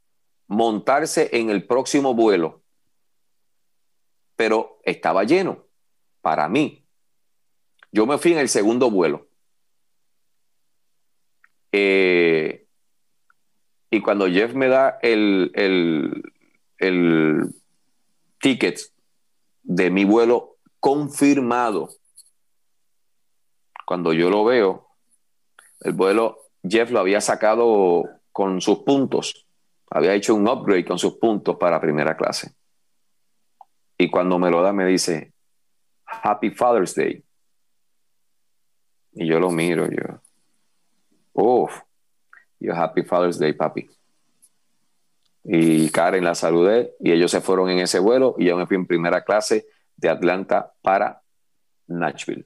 montarse en el próximo vuelo, pero estaba lleno para mí. Yo me fui en el segundo vuelo. Eh, y cuando Jeff me da el, el, el ticket de mi vuelo confirmado, cuando yo lo veo, el vuelo Jeff lo había sacado con sus puntos, había hecho un upgrade con sus puntos para primera clase. Y cuando me lo da, me dice, Happy Father's Day. Y yo lo miro, yo, uff, yo Happy Father's Day, papi. y Karen la saludé y ellos se fueron en ese vuelo y yo me fui en primera clase de Atlanta para Nashville.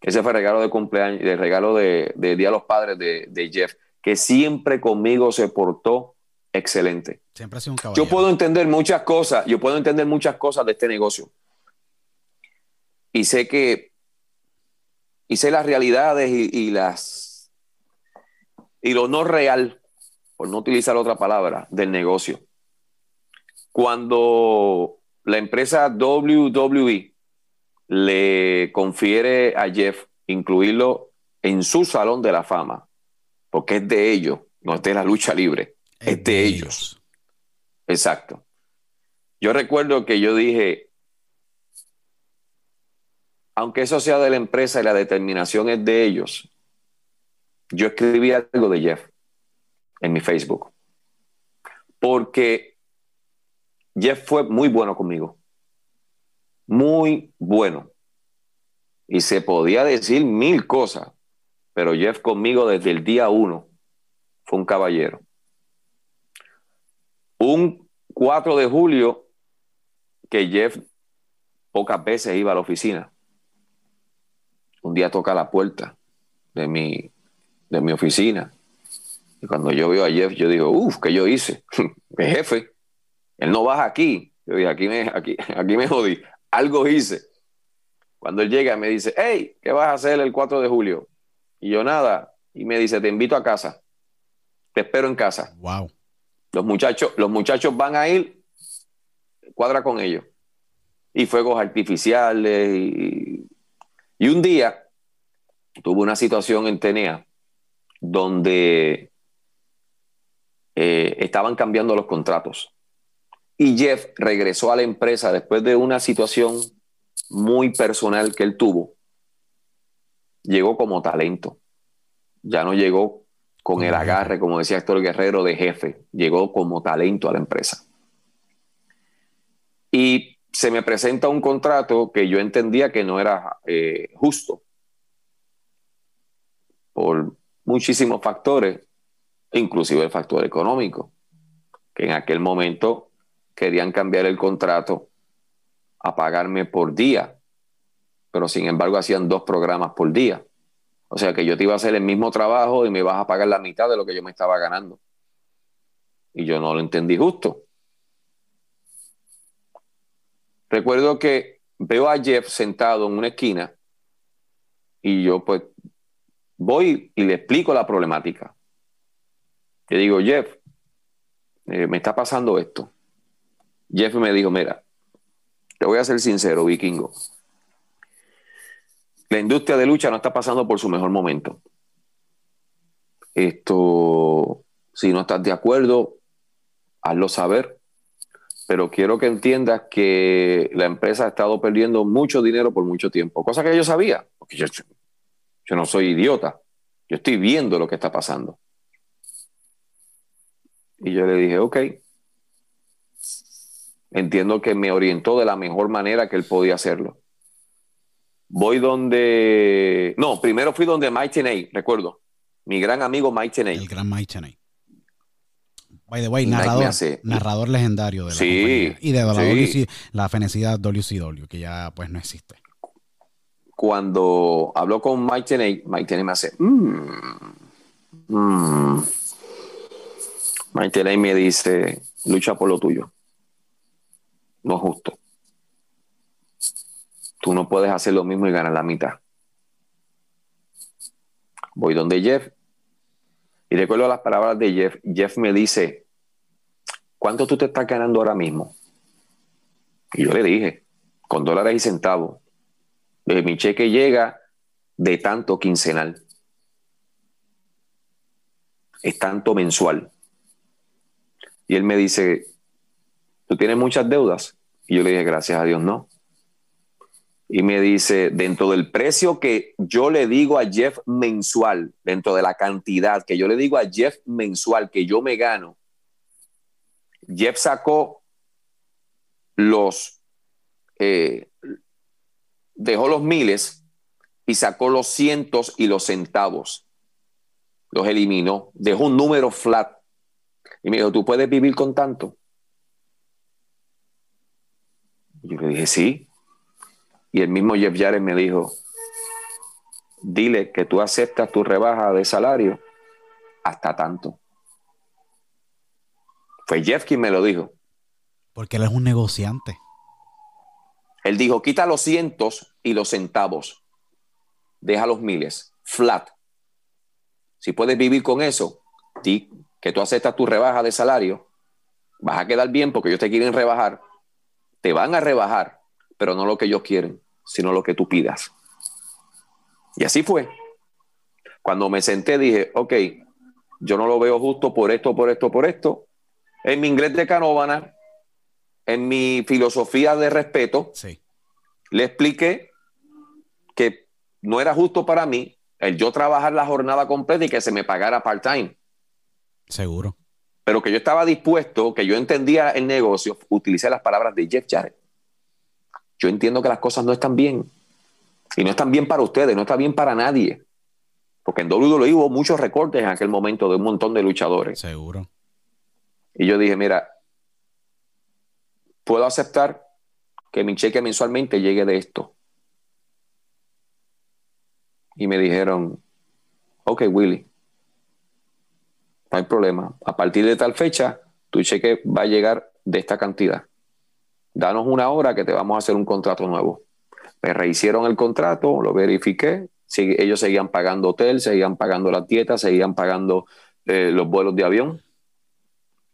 Ese fue el regalo de cumpleaños, el regalo de, de Día de los Padres de Jeff, que siempre conmigo se portó excelente. Siempre ha sido un caballero. Yo puedo entender muchas cosas, yo puedo entender muchas cosas de este negocio. Y sé que, y sé las realidades y, y las, y lo no real, por no utilizar otra palabra, del negocio. Cuando la empresa WWE le confiere a Jeff incluirlo en su salón de la fama, porque es de ellos, no es de la lucha libre, es, de, ellos. Exacto. Yo recuerdo que yo dije, aunque eso sea de la empresa y la determinación es de ellos, yo escribí algo de Jeff en mi Facebook. Porque Jeff fue muy bueno conmigo. Muy bueno. Y se podía decir mil cosas, pero Jeff conmigo desde el día uno fue un caballero. Un 4 de julio que Jeff pocas veces iba a la oficina. Un día toca la puerta de mi, de mi oficina. Y cuando yo veo a Jeff, yo digo, uff, ¿qué yo hice? El jefe, él no baja aquí. Yo dije, aquí me, aquí, aquí me jodí. Algo hice. Cuando él llega, me dice, hey, ¿qué vas a hacer el 4 de julio? Y yo nada. Y me dice, te invito a casa. Te espero en casa. Wow. Los muchachos, los muchachos van a ir, cuadra con ellos. Y fuegos artificiales. Y, y un día tuve una situación en Tenea donde eh, estaban cambiando los contratos. Y Jeff regresó a la empresa después de una situación muy personal que él tuvo. Llegó como talento. Ya no llegó con el agarre, como decía Héctor Guerrero, de jefe. Llegó como talento a la empresa. Y se me presenta un contrato que yo entendía que no era eh, justo por muchísimos factores, inclusive el factor económico, que en aquel momento querían cambiar el contrato a pagarme por día, pero sin embargo hacían dos programas por día. O sea que yo te iba a hacer el mismo trabajo y me vas a pagar la mitad de lo que yo me estaba ganando. Y yo no lo entendí justo. Recuerdo que veo a Jeff sentado en una esquina y yo pues voy y le explico la problemática. Le digo, Jeff, eh, me está pasando esto. Jeff me dijo, mira, te voy a ser sincero, vikingo. La industria de lucha no está pasando por su mejor momento. Esto, si no estás de acuerdo, hazlo saber. Pero quiero que entiendas que la empresa ha estado perdiendo mucho dinero por mucho tiempo, cosa que yo sabía, porque yo, yo no soy idiota. Yo estoy viendo lo que está pasando. Y yo le dije, ok. Entiendo que me orientó de la mejor manera que él podía hacerlo. Voy donde. No, primero fui donde Mike Cheney, recuerdo. Mi gran amigo Mike Cheney. El gran Mike Cheney. By the way, narrador, hace... narrador legendario de la sí. Y de la, sí. WC, la fenecida WCW, que ya pues no existe cuando habló con Mike Tenay, Mike Tenay me hace, mmm, mmm. Mike Tenay me dice, lucha por lo tuyo. No es justo. Tú no puedes hacer lo mismo y ganar la mitad. Voy donde Jeff. Y recuerdo las palabras de Jeff. Jeff me dice, ¿cuánto tú te estás ganando ahora mismo? Y yo le dije, con dólares y centavos, eh, mi cheque llega de tanto quincenal. Es tanto mensual. Y él me dice, ¿tú tienes muchas deudas? Y yo le dije, gracias a Dios, no. Y me dice, dentro del precio que yo le digo a Jeff mensual, dentro de la cantidad que yo le digo a Jeff mensual que yo me gano, Jeff sacó los, eh, dejó los miles y sacó los cientos y los centavos. Los eliminó. Dejó un número flat. Y me dijo, ¿tú puedes vivir con tanto? Yo le dije, sí. Y el mismo Jeff Jarrett me dijo, dile que tú aceptas tu rebaja de salario hasta tanto. Fue Jeff quien me lo dijo. Porque él es un negociante. Él dijo, quita los cientos y los centavos. Deja los miles. Flat. Si puedes vivir con eso, di que tú aceptas tu rebaja de salario, vas a quedar bien porque ellos te quieren rebajar. Te van a rebajar, pero no lo que ellos quieren, sino lo que tú pidas. Y así fue. Cuando me senté dije, ok, yo no lo veo justo por esto, por esto, por esto. En mi inglés de Canóvana, en mi filosofía de respeto, Sí. le expliqué que no era justo para mí el yo trabajar la jornada completa y que se me pagara part-time, Seguro. pero que yo estaba dispuesto, que yo entendía el negocio, utilicé las palabras de Jeff Jarrett. Yo entiendo que las cosas no están bien. Y no están bien para ustedes, no está bien para nadie. Porque en WWE hubo muchos recortes en aquel momento de un montón de luchadores. Seguro. Y yo dije, mira, puedo aceptar que mi cheque mensualmente llegue de esto. Y me dijeron, ok, Willy, no hay problema. A partir de tal fecha, tu cheque va a llegar de esta cantidad. Danos una hora que te vamos a hacer un contrato nuevo. Me rehicieron el contrato, lo verifiqué. Ellos seguían pagando hotel, seguían pagando las dietas, seguían pagando eh, los vuelos de avión.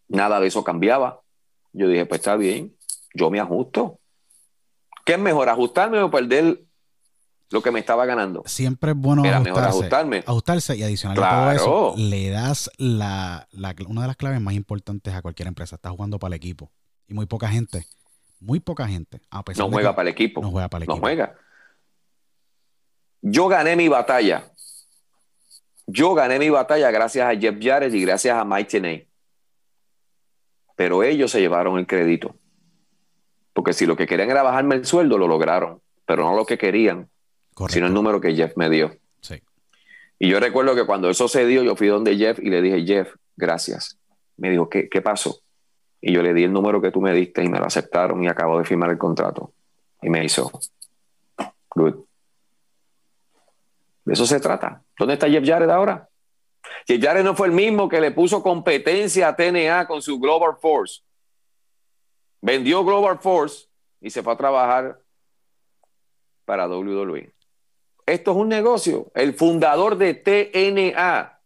Nada de eso cambiaba. Yo dije, pues está bien, yo me ajusto. ¿Qué es mejor, ajustarme o perder lo que me estaba ganando? Siempre es bueno Era mejor ajustarse, ajustarme. ajustarse y adicional a Claro. todo eso, le das la, la- una de las claves más importantes a cualquier empresa. Estás jugando para el equipo. Y muy poca gente, muy poca gente, a pesar No juega para el equipo. no juega para el No equipo. juega. Yo gané mi batalla. Yo gané mi batalla gracias a Jeff Jarrett y gracias a Mike Tenay. Pero ellos se llevaron el crédito. Porque si lo que querían era bajarme el sueldo, lo lograron. Pero no lo que querían, Correcto. sino el número que Jeff me dio. Sí. Y yo recuerdo que cuando eso se dio, yo fui donde Jeff y le dije, Jeff, gracias. Me dijo, ¿qué, qué pasó? Y yo le di el número que tú me diste y me lo aceptaron y acabo de firmar el contrato. Y me hizo, good. De eso se trata. ¿Dónde está Jeff Jarrett ahora? Jeff Jarrett no fue el mismo que le puso competencia a TNA con su Global Force. Vendió Global Force y se fue a trabajar para WWE. Esto es un negocio. El fundador de TNA.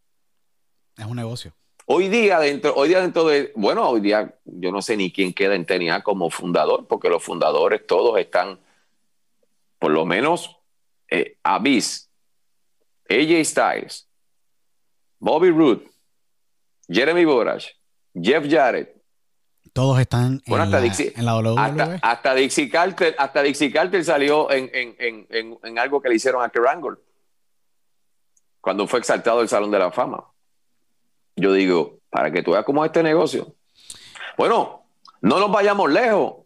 Es un negocio. Hoy día, dentro, hoy día dentro de, bueno, hoy día yo no sé ni quién queda en TNA como fundador, porque los fundadores todos están, por lo menos, eh, Abyss, AJ Styles, Bobby Roode, Jeremy Borash, Jeff Jarrett, Todos están Bueno, en, hasta la, Dixie- en la WWE. hasta, hasta Dixie Carter, hasta Dixie Carter salió en, en- en- en- en algo que le hicieron a Kurt Angle cuando fue exaltado el Salón de la Fama. Yo digo, para que tú veas cómo es este negocio. Bueno, no nos vayamos lejos.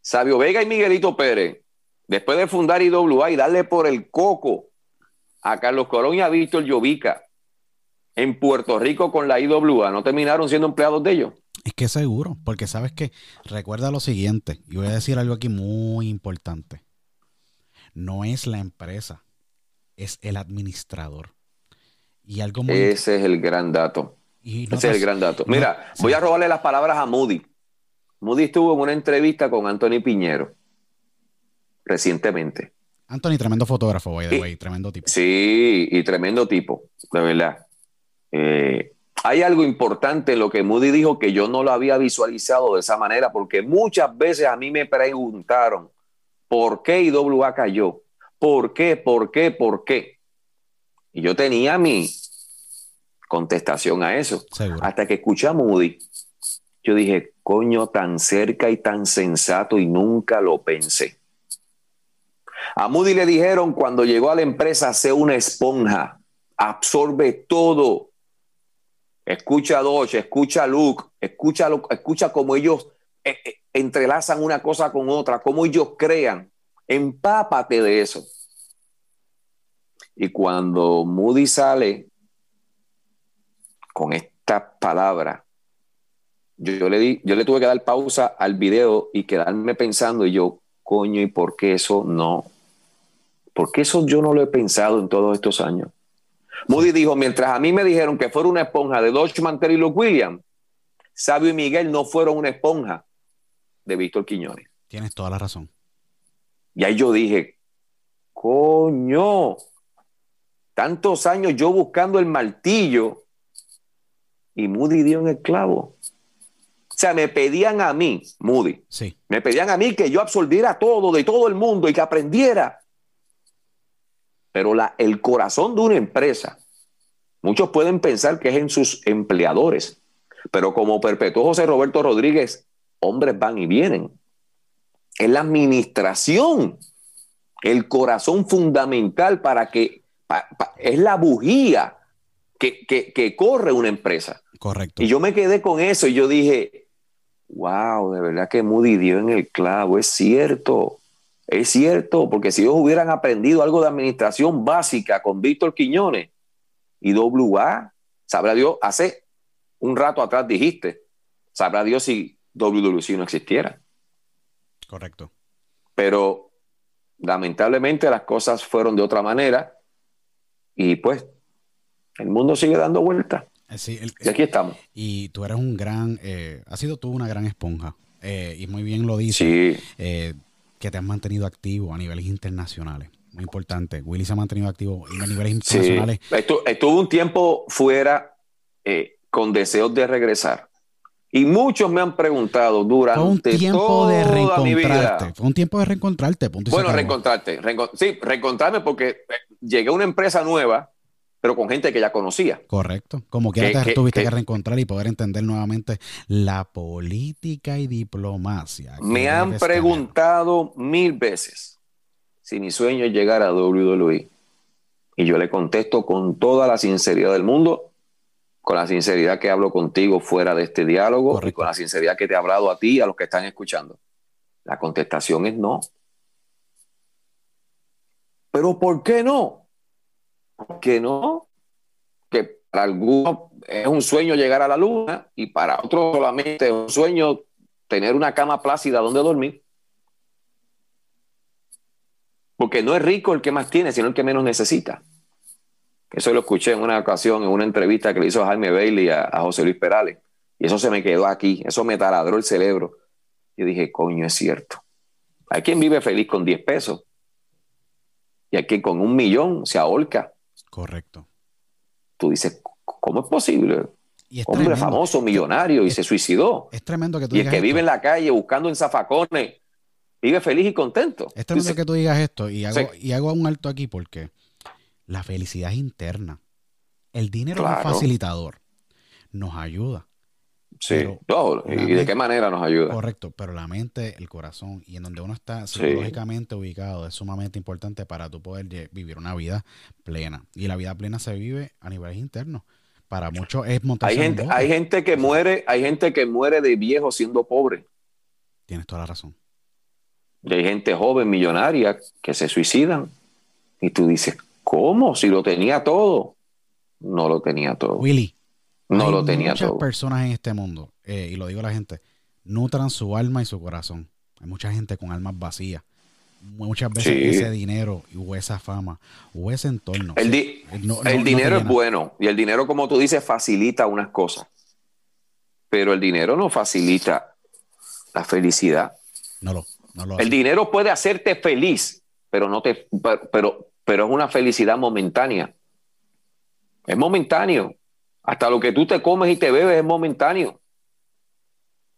Sabio Vega y Miguelito Pérez, después de fundar IWA y darle por el coco a Carlos Corón y a Víctor Llovica en Puerto Rico con la IWA, ¿no terminaron siendo empleados de ellos? Es que seguro, porque sabes que recuerda lo siguiente, y voy a decir algo aquí muy importante. No es la empresa, es el administrador. Y algo muy Ese es el gran dato. Y no Ese es el gran dato. no- Mira, sí. voy a robarle las palabras a Moody. Moody estuvo en una entrevista con Anthony Piñero recientemente. Anthony, tremendo fotógrafo, by the Y- way, tremendo tipo. Sí, y tremendo tipo, de verdad. Eh, hay algo importante en lo que Moody dijo que yo no lo había visualizado de esa manera, porque muchas veces a mí me preguntaron por qué IWA cayó, por qué, por qué, por qué. Y yo tenía mi contestación a eso. Seguro. Hasta que escuché a Moody, yo dije, coño, tan cerca y tan sensato y nunca lo pensé. A Moody le dijeron cuando llegó a la empresa, sé una esponja, absorbe todo. Escucha a Dodge, escucha a Luke, escucha, escucha cómo ellos eh, eh, entrelazan una cosa con otra, cómo ellos crean. Empápate de eso. Y cuando Moody sale con esta palabra, yo, le di, yo le tuve que dar pausa al video y quedarme pensando y yo, coño, ¿y por qué eso no? ¿Por qué eso yo no lo he pensado en todos estos años? Moody dijo, mientras a mí me dijeron que fuera una esponja de Dodge Mantel y Luke Williams, Sabio y Miguel no fueron una esponja de Víctor Quiñones. Tienes toda la razón. Y ahí yo dije, coño, tantos años yo buscando el martillo y Moody dio en el clavo. O sea, me pedían a mí, Moody, Sí, me pedían a mí que yo absorbiera todo de todo el mundo y que aprendiera. Pero la, el corazón de una empresa, muchos pueden pensar que es en sus empleadores, pero como perpetuó José Roberto Rodríguez, hombres van y vienen. Es la administración, el corazón fundamental para que, pa- pa- es la bujía que, que- que corre una empresa. Correcto. Y yo me quedé con eso y yo dije, wow, de verdad que Moody dio en el clavo, es cierto, es cierto, porque si ellos hubieran aprendido algo de administración básica con Víctor Quiñones y WA, sabrá Dios, hace un rato atrás dijiste, sabrá Dios si WWC no existiera. Correcto. Pero lamentablemente las cosas fueron de otra manera y pues el mundo sigue dando vueltas. Eh, sí, el- Y aquí estamos. y tú eres un gran, eh, has sido tú una gran esponja. eh, y muy bien lo dices. Sí, eh, que te has mantenido activo a niveles internacionales. Muy importante. Willy se ha mantenido activo a niveles Sí, internacionales. Estu- estuve un tiempo fuera eh, con deseos de regresar. Y muchos me han preguntado durante Fue un tiempo toda de mi vida. Fue un tiempo de reencontrarte. Punto Bueno, reencontrarte. reenco- sí, reencontrarme porque eh, llegué a una empresa nueva, pero con gente que ya conocía. Correcto. Como quiera Que- te que- tuviste que, que- reencontrar y poder entender nuevamente la política y diplomacia. que Me han debes tener. preguntado mil veces si mi sueño es llegar a WWE. Y yo le contesto con toda la sinceridad del mundo, con la sinceridad que hablo contigo fuera de este diálogo y Correcto. con la sinceridad que te he hablado a ti y a los que están escuchando. La contestación es no. Pero ¿por qué no? ¿Por qué no? Que para algunos es un sueño llegar a la luna y para otros solamente es un sueño tener una cama plácida donde dormir. Porque no es rico el que más tiene, sino el que menos necesita. Eso lo escuché en una ocasión, en una entrevista que le hizo Jaime Bailey a, a José Luis Perales. Y eso se me quedó aquí, eso me taladró el cerebro. Yo dije, coño, es cierto. Hay quien vive feliz con 10 pesos. Y hay quien con un millón se ahorca. Correcto. Tú dices, ¿cómo es posible? Y es Hombre tremendo. famoso, millonario, y es- se suicidó. Es tremendo que tú Y el digas que esto. vive en la calle buscando en zafacones, vive feliz y contento. Es tremendo que tú digas esto y hago, Sí. y hago un alto aquí porque la felicidad es interna. El dinero es un facilitador. Nos ayuda. Sí, pero- ¿Y de qué manera nos ayuda? Correcto, pero la mente, el corazón y en donde uno está Sí. psicológicamente ubicado es sumamente importante para tu poder vivir una vida plena. Y la vida plena se vive a niveles internos. Para muchos es montarse Hay gente, hay gente que muere, hay gente que muere de viejo siendo pobre. Tienes toda la razón. Y hay gente joven, millonaria, que se suicidan. Y tú dices, ¿cómo? Si lo tenía todo. No lo tenía todo. Willy, No hay lo tenía muchas todo. personas en este mundo, eh, y lo digo a la gente, nutran su alma y su corazón. Hay mucha gente con almas vacías. Muchas veces Sí. ese dinero o esa fama o ese entorno. El, di- no- el no dinero es bueno y el dinero, como tú dices, facilita unas cosas. Pero el dinero no facilita la felicidad. No lo, no lo El dinero puede hacerte feliz, pero no te, pero, pero es una felicidad momentánea. Es momentáneo. Hasta lo que tú te comes y te bebes es momentáneo.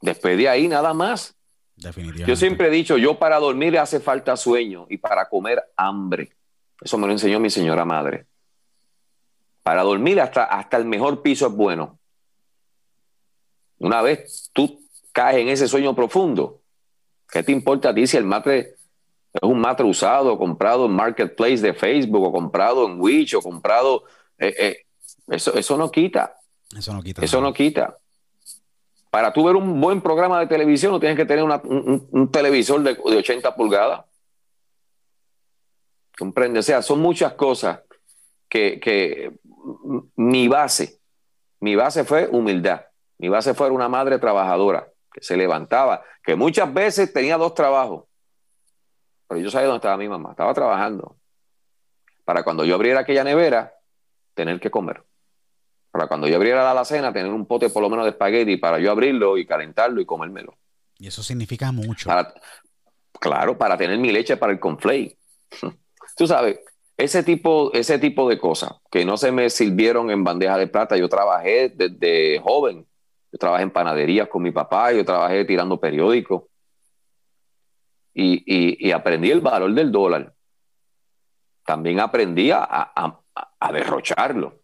Después de ahí nada más. Definitivamente. Yo siempre he dicho, yo para dormir hace falta sueño y para comer hambre. Eso me lo enseñó mi señora madre. Para dormir hasta, hasta el mejor piso es bueno. Una vez tú caes en ese sueño profundo, ¿qué te importa a ti si el matre es un matre usado, comprado en Marketplace de Facebook o comprado en Wish o comprado... eh, eh, eso, eso no quita. Eso no quita. Eso no quita. Para tú ver un buen programa de televisión, no tienes que tener una- un, televisor de, de 80 pulgadas. Comprende. O sea, son muchas cosas que, que mi base, mi base fue humildad. Mi base fue una madre trabajadora que se levantaba, que muchas veces tenía dos trabajos. Pero yo sabía dónde estaba mi mamá, estaba trabajando. Para cuando yo abriera aquella nevera, tener que comer. Para cuando yo abriera la alacena, tener un pote por lo menos de espagueti para yo abrirlo y calentarlo y comérmelo. Y eso significa mucho. claro, para tener mi leche para el conflay. Tú sabes, ese tipo, ese tipo de cosas que no se me sirvieron en bandeja de plata. Yo trabajé desde joven. Yo trabajé en panaderías con mi papá, yo trabajé tirando periódicos. Y, aprendí el valor del dólar. También aprendí a, derrocharlo.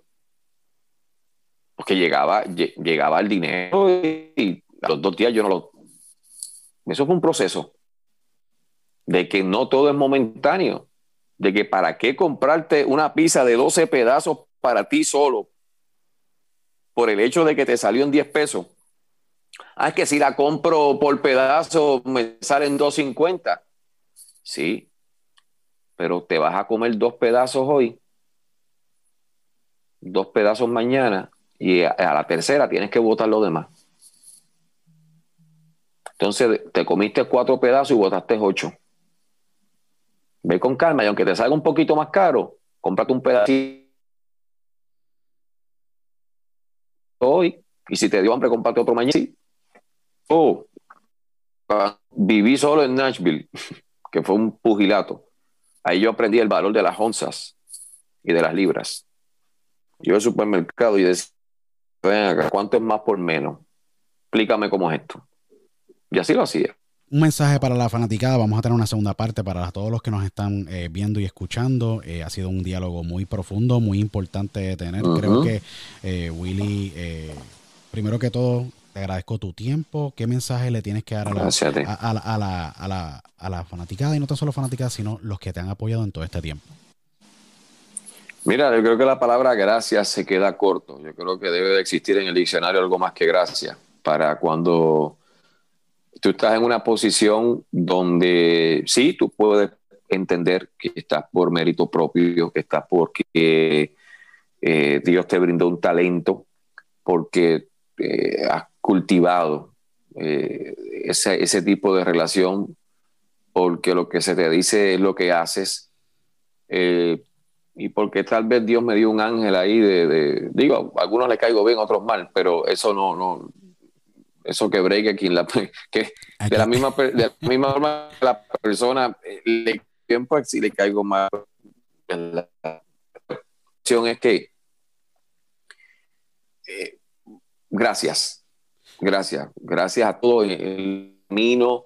Porque llegaba, llegaba el dinero y los dos días yo no lo... Eso fue un proceso de que no todo es momentáneo de que para qué comprarte una pizza de 12 pedazos para ti solo por el hecho de que te salió en 10 pesos. Ah, es que si la compro por pedazo me salen 2.50. Sí, pero te vas a comer dos pedazos hoy, dos pedazos mañana y a, la tercera tienes que botar lo demás. Entonces te comiste cuatro pedazos y botaste ocho. Ve con calma y aunque te salga un poquito más caro, cómprate un pedacito hoy y si te dio hambre, cómprate otro mañana. Oh, viví solo en Nashville, que fue un pugilato. Ahí yo aprendí el valor de las onzas y de las libras. Yo al supermercado y decía, ven acá, ¿cuánto es más por menos? Explícame cómo es esto. Y así lo hacía un mensaje para la fanaticada. Vamos a tener una segunda parte para todos los que nos están eh, viendo y escuchando. Eh, ha sido un diálogo muy profundo, muy importante de tener. Creo que eh, Willy, primero que todo, te agradezco tu tiempo. ¿Qué mensaje le tienes que dar a la, a, la, a, la, a la fanaticada? Y no tan solo fanaticada, sino los que te han apoyado en todo este tiempo. Mira, yo creo que la palabra gracias se queda corto. Yo creo que debe de existir en el diccionario algo más que gracias para cuando tú estás en una posición donde sí, tú puedes entender que estás por mérito propio, que estás porque eh, Dios te brindó un talento, porque eh, has cultivado eh, ese, ese, tipo de relación, porque lo que se te dice es lo que haces, y porque tal vez Dios me dio un ángel ahí de, digo, a algunos le caigo bien, a otros mal, pero eso no, no, eso que break aquí, la, que de la misma de la misma forma la persona eh, le tiempo si le caigo mal. La cuestión es que eh, gracias gracias gracias a todos el camino.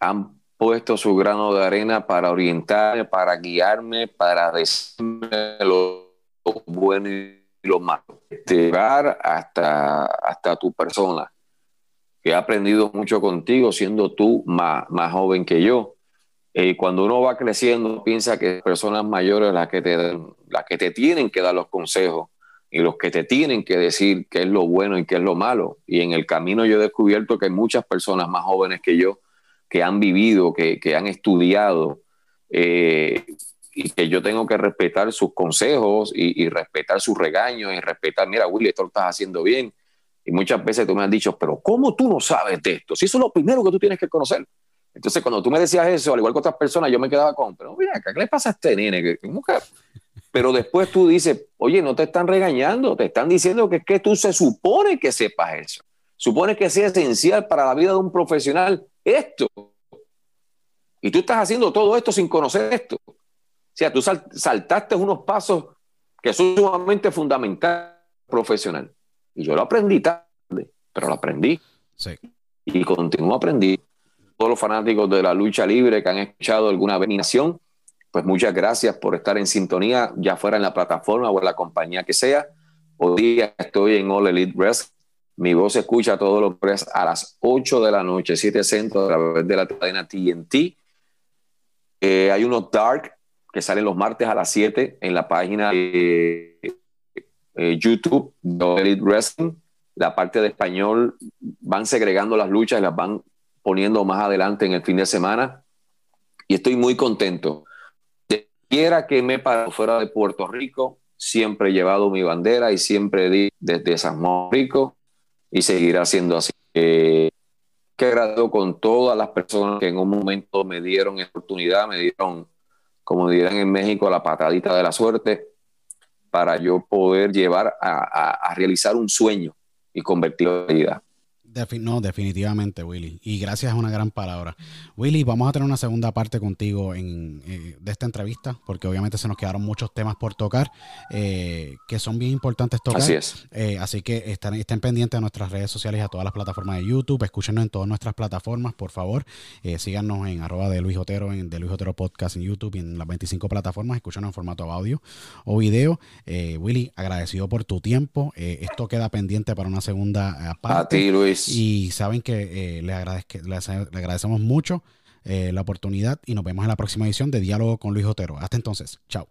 Han puesto su grano de arena para orientarme para guiarme para decirme lo, bueno y lo malo llegar hasta hasta tu persona que he aprendido mucho contigo, siendo tú más, más joven que yo. Y cuando uno va creciendo, piensa que personas mayores las que, te, las que te tienen que dar los consejos y los que te tienen que decir qué es lo bueno y qué es lo malo. Y en el camino yo he descubierto que hay muchas personas más jóvenes que yo que han vivido, que, que han estudiado, eh, y que yo tengo que respetar sus consejos y, respetar sus regaños y respetar, mira, Willy, esto lo estás haciendo bien. Y muchas veces tú me has dicho, pero ¿cómo tú no sabes de esto? Si eso es lo primero que tú tienes que conocer. Entonces, cuando tú me decías eso, al igual que otras personas, yo me quedaba con, pero mira, ¿qué le pasa a este nene? mujer? Pero después tú dices, oye, no te están regañando, te están diciendo que es que tú se supone que sepas eso. Supone que sea esencial para la vida de un profesional esto. Y tú estás haciendo todo esto sin conocer esto. O sea, tú saltaste unos pasos que son sumamente fundamentales profesional. Y yo lo aprendí tarde, pero lo aprendí. Sí. Y continúo aprendiendo. Todos los fanáticos de la lucha libre que han escuchado alguna vez mi nación, pues muchas gracias por estar en sintonía, ya fuera en la plataforma o en la compañía que sea. Hoy día estoy en All Elite Wrestling. Mi voz se escucha todos los días a las 8 de la noche, 7 centro, a través de la cadena TNT. Eh, hay unos dark que salen los martes a las 7 en la página de eh, YouTube, Elite Wrestling, la parte de español, van segregando las luchas y las van poniendo más adelante en el fin de semana. Y estoy muy contento. De quiera que me paro fuera de Puerto Rico, siempre he llevado mi bandera y siempre di desde San Rico y seguirá siendo así. Eh, que agradezco con todas las personas que en un momento me dieron oportunidad, me dieron, como dirán en México, la patadita de la suerte para yo poder llevar a, a realizar un sueño y convertirlo en realidad no, definitivamente, Willy. Y gracias es una gran palabra. Willy, vamos a tener una segunda parte contigo en, eh, de esta entrevista, porque obviamente se nos quedaron muchos temas por tocar, eh, que son bien importantes tocar. Así es. Eh, así que estén, estén pendientes a nuestras redes sociales, a todas las plataformas de YouTube, escúchenos en todas nuestras plataformas, por favor. síganos en arroba de Luis Otero, en de Luis Otero Podcast en YouTube y en las 25 plataformas, escúchenos en formato audio o video. Willy, agradecido por tu tiempo. esto queda pendiente para una segunda parte. A ti, Luis. Y saben que eh, le, agradecemos mucho eh, la oportunidad y nos vemos en la próxima edición de Diálogo con Luis Otero. Hasta entonces, chao.